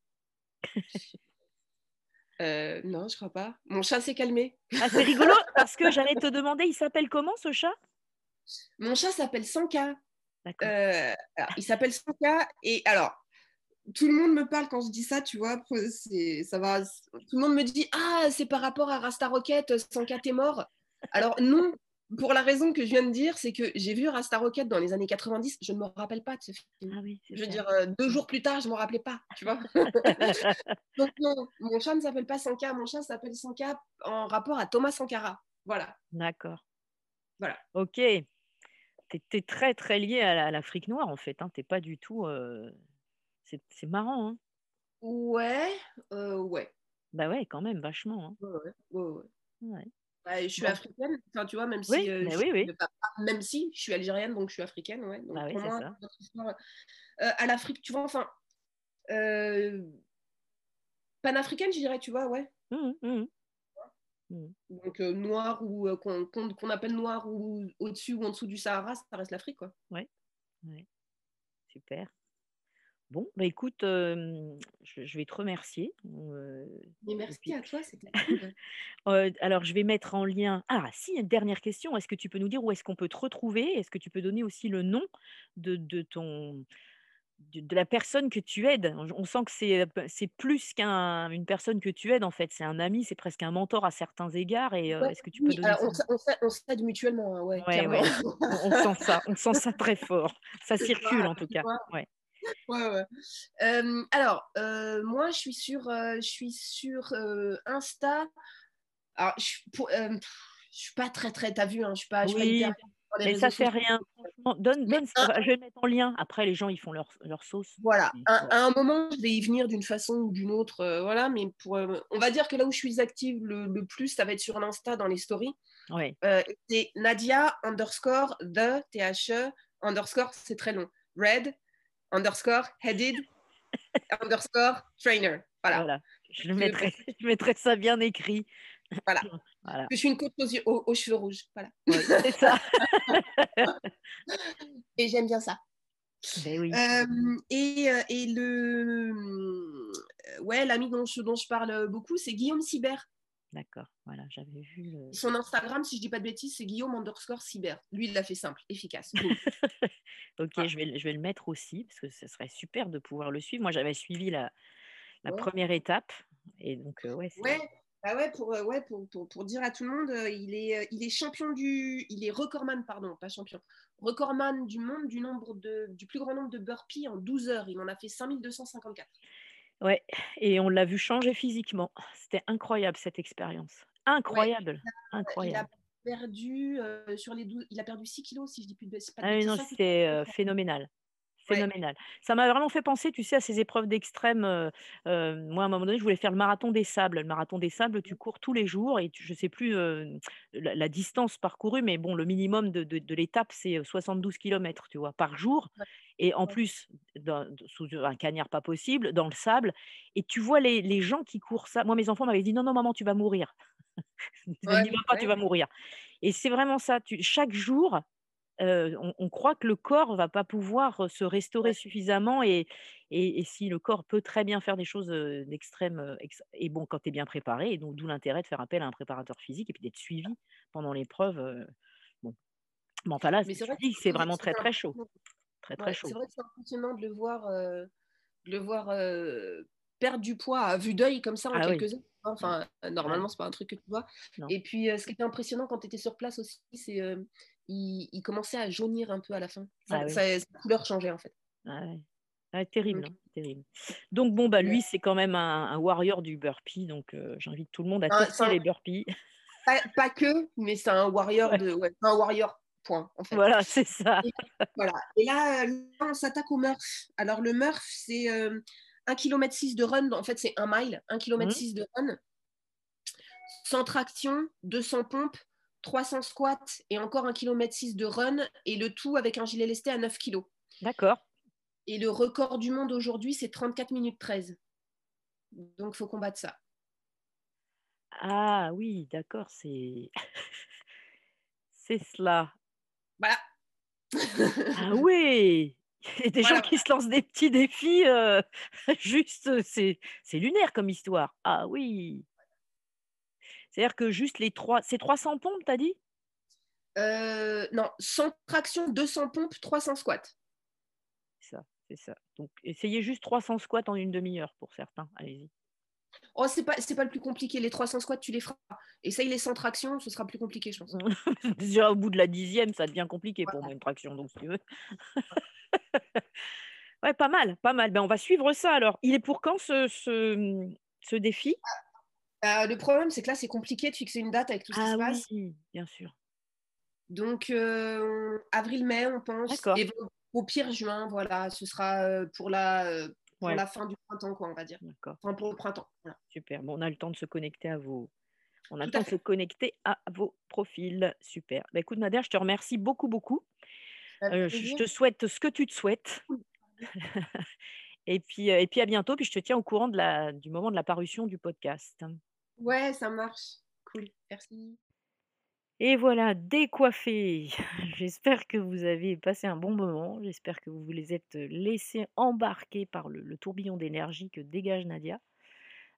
[LAUGHS] Euh, non, je crois pas. Mon chat s'est calmé. Ah, c'est rigolo [LAUGHS] parce que j'allais te demander, il s'appelle comment ce chat? Mon chat s'appelle Sanka. Euh, il s'appppelle Sanka et alors tout le monde me parle quand je dis ça, tu vois, ça va. Tout le monde me dit ah c'est par rapport à Rasta Rocket, Sanka t'es mort? Alors non, pour la raison que je viens de dire, c'est que j'ai vu Rasta Rocket dans les années 90, je ne me rappelle pas de ce film. Ah oui, je veux dire, euh, deux jours plus tard, je ne me rappelais pas, tu vois. [LAUGHS] Donc non, mon chat ne s'appelle pas Sanka, mon chat s'appelle Sanka en rapport à Thomas Sankara. Voilà. D'accord. Voilà. Ok. Tu es, très, très lié à l'Afrique noire, en fait. Hein. Tu pas du tout... Euh, c'est marrant. Hein. Ouais, euh, ouais. Bah ouais, quand même, vachement. Hein. Ouais, ouais, ouais. ouais. Bah, je suis africaine, enfin, tu vois, même si, euh, je, même si je suis algérienne, donc je suis africaine, ouais. Donc, bah pour moi, euh, à l'Afrique, tu vois, enfin, euh, panafricaine, je dirais, tu vois, ouais. Mmh, mmh. Mmh. Donc noir ou qu'on appelle noir ou au-dessus ou en dessous du Sahara, ça reste l'Afrique, quoi. Ouais. ouais. Super. Bon, bah écoute, je, vais te remercier. Mais merci à toi, c'était [LAUGHS] alors, je vais mettre en lien. Ah, si, une dernière question. Est-ce que tu peux nous dire où est-ce qu'on peut te retrouver? Est-ce que tu peux donner aussi le nom de, de ton, de, la personne que tu aides? On sent que c'est, plus qu'une personne que tu aides en fait. C'est un ami, c'est presque un mentor à certains égards. Et est-ce que tu peux donner on, s'aide mutuellement, hein, ouais, on, sent ça, on sent ça très fort. Ça [LAUGHS] circule en tout cas. Ouais. [LAUGHS] Ouais, alors, moi, je suis sur, je suis sur Insta. Alors, je, pour, je suis pas très, très, t'as vu, hein, je suis pas, je suis pas mais ça fait rien. donne, donne je vais mettre en lien. Après, les gens, ils font leur, leur sauce. Voilà. À, un moment, je vais y venir d'une façon ou d'une autre. Euh, voilà. Mais pour, euh, on va dire que là où je suis active le, plus, ça va être sur l'Insta dans les stories. Ouais. Euh, c'est Nadia underscore the THE underscore, c'est très long. Red underscore headed [LAUGHS] underscore trainer. Voilà. Je, mettrai, je mettrai ça bien écrit. Voilà. Je suis une côte aux, cheveux rouges. Voilà. c'est ça. [LAUGHS] et j'aime bien ça. Ben oui. Euh, et, euh, et, le euh, ouais l'ami dont je, dont je parle beaucoup c'est Guillaume Cyber d'accord voilà j'avais vu son Instagram si je dis pas de bêtises c'est Guillaume underscore Cyber lui il l'a fait simple efficace [LAUGHS] ok je, vais, je vais le mettre aussi parce que ce serait super de pouvoir le suivre moi j'avais suivi la, la première étape et donc ouais, ouais bah ouais, pour, euh, ouais pour, pour, pour, dire à tout le monde, euh, il, est, euh, il est champion du. Il est recordman, pardon, pas champion. Recordman du monde du, nombre de, du plus grand nombre de burpees en 12 heures. Il en a fait 5254. Ouais, et on l'a vu changer physiquement. C'était incroyable cette expérience. Incroyable. incroyable. Il a perdu sur les 12, il a perdu 6 kilos si je dis plus de pas ah, non, c'était phénoménal phénoménal. Ça m'a vraiment fait penser, tu sais, à ces épreuves d'extrême. moi, à un moment donné, je voulais faire le marathon des sables. Le marathon des sables, tu mmh. cours tous les jours et je ne sais plus la, distance parcourue, mais bon, le minimum de, l'étape, c'est 72 km, tu vois, par jour. Et en plus, sous un cagnard pas possible, dans le sable. Et tu vois les, gens qui courent ça. Moi, mes enfants m'avaient dit non, non, maman, tu vas mourir. [LAUGHS] N'y va pas, tu vas mourir. Et c'est vraiment ça. Tu, chaque jour, on, croit que le corps va pas pouvoir se restaurer suffisamment et, et, si le corps peut très bien faire des choses d'extrême et bon quand tu es bien préparé et donc d'où l'intérêt de faire appel à un préparateur physique et puis d'être suivi pendant l'épreuve bon bon enfin là c'est vraiment très très chaud très très chaud. c'est vrai que c'est impressionnant de le voir de le voir perdre du poids à vue d'œil comme ça en ah quelques heures enfin normalement c'est pas un truc que tu vois et puis ce qui était impressionnant quand tu étais sur place aussi c'est il, commençait à jaunir un peu à la fin. Ah sa couleur changeait en fait. Ah terrible, donc, hein, terrible. Donc bon bah lui c'est quand même un, warrior du burpee, donc euh, j'invite tout le monde à tester les burpees. [LAUGHS] Pas, que, mais c'est un warrior de, un warrior point en fait. Voilà c'est ça. Et, voilà. Et là, on s'attaque au Murph. Alors le Murph c'est 1 km 6 de run, en fait c'est 1 mile, 1 km 6 de run, sans traction, 200 pompes, 300 squats et encore 1 km 6 de run, et le tout avec un gilet lesté à 9 kg. D'accord. Et le record du monde aujourd'hui, c'est 34 minutes 13. Donc, il faut combattre ça. Ah oui, d'accord, c'est... [LAUGHS] c'est cela. Voilà. [LAUGHS] ah oui Il y a des gens qui se lancent des petits défis, euh, [LAUGHS] juste, c'est lunaire comme histoire. Ah oui c'est-à-dire que juste les trois. C'est 300 pompes, t'as dit? Euh, Non, 100 traction, 200 pompes, 300 squats. C'est ça, c'est ça. Donc, essayez juste 300 squats en une demi-heure pour certains. Allez-y. Oh, c'est pas, pas le plus compliqué. Les 300 squats, tu les feras. Essaye les 100 tractions, ce sera plus compliqué, je pense. [LAUGHS] Déjà, au bout de la dixième, ça devient compliqué pour moi, une traction, donc si tu veux. [LAUGHS] ouais, pas mal, pas mal. Ben, on va suivre ça alors. Il est pour quand ce, ce, ce défi? Bah, le problème, c'est que là, c'est compliqué de fixer une date avec tout ce qui se ah passe. Oui, bien sûr. Donc, euh, avril-mai, on pense. Et au pire, juin, voilà, ce sera euh, pour la, euh, la fin du printemps, quoi, on va dire. D'accord. Enfin, pour le printemps. Super. Bon, on a le temps de se connecter à vos. On a le temps de se connecter à vos profils. Super. Bah, écoute, Nadia, je te remercie beaucoup, beaucoup. je te souhaite ce que tu te souhaites. [LAUGHS] et, puis, et puis à bientôt. Puis je te tiens au courant de la, du moment de la parution du podcast. Ouais, ça marche. Cool. Merci. Et voilà, décoiffé. [LAUGHS] J'espère que vous avez passé un bon moment. J'espère que vous vous êtes laissé embarquer par le, tourbillon d'énergie que dégage Nadia.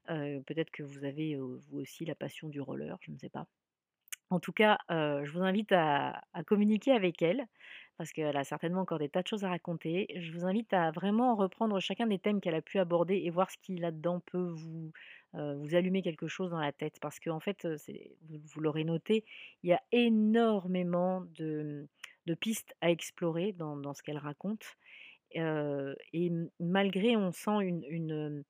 Euh, peut-être que vous avez euh, vous aussi la passion du roller, je ne sais pas. En tout cas, euh, je vous invite à, communiquer avec elle, parce qu'elle a certainement encore des tas de choses à raconter. Je vous invite à vraiment reprendre chacun des thèmes qu'elle a pu aborder et voir ce qui là-dedans peut vous, vous allumer quelque chose dans la tête? Parce qu'en fait, vous, l'aurez noté, il y a énormément de, pistes à explorer dans, ce qu'elle raconte. et malgré, on sent une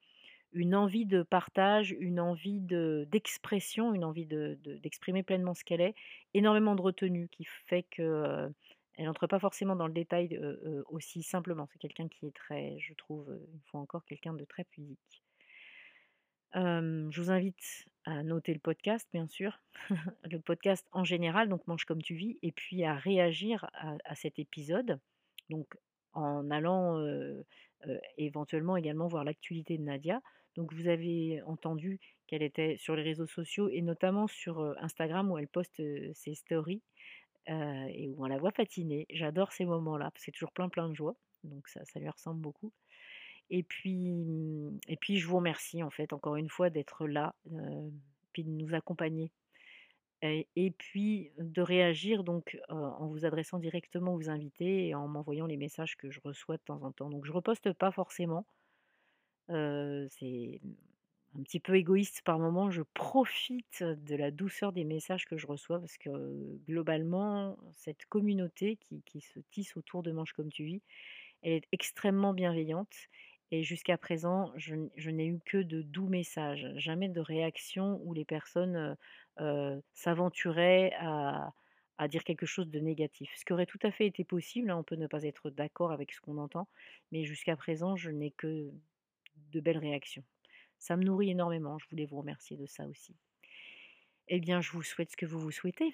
une envie de partage, une envie d'expression, une envie d'exprimer pleinement ce qu'elle est, énormément de retenue qui fait que elle n'entre pas forcément dans le détail aussi simplement. C'est quelqu'un qui est très, je trouve, une fois encore, quelqu'un de très pudique. Je vous invite à noter le podcast, bien sûr, [LAUGHS] le podcast en général, donc Mange comme tu vis, et puis à réagir à, cet épisode, donc en allant éventuellement également voir l'actualité de Nadia. Donc vous avez entendu qu'elle était sur les réseaux sociaux et notamment sur Instagram où elle poste ses stories et où on la voit patiner. J'adore ces moments-là, c'est toujours plein plein de joie, donc ça, ça lui ressemble beaucoup. Et puis, mmh, et puis je vous remercie en fait encore une fois d'être là, puis de nous accompagner. Et, puis de réagir donc en vous adressant directement aux invités et en m'envoyant les messages que je reçois de temps en temps. Donc je reposte pas forcément, c'est un petit peu égoïste par moment. Je profite de la douceur des messages que je reçois parce que globalement, cette communauté qui, se tisse autour de Manche comme tu vis, elle est extrêmement bienveillante. Et jusqu'à présent, je, n'ai eu que de doux messages, jamais de réaction où les personnes s'aventuraient à, à dire quelque chose de négatif. Ce qui aurait tout à fait été possible, hein, on peut ne pas être d'accord avec ce qu'on entend, mais jusqu'à présent, je n'ai que de belles réactions. Ça me nourrit énormément, je voulais vous remercier de ça aussi. Eh bien, je vous souhaite ce que vous vous souhaitez.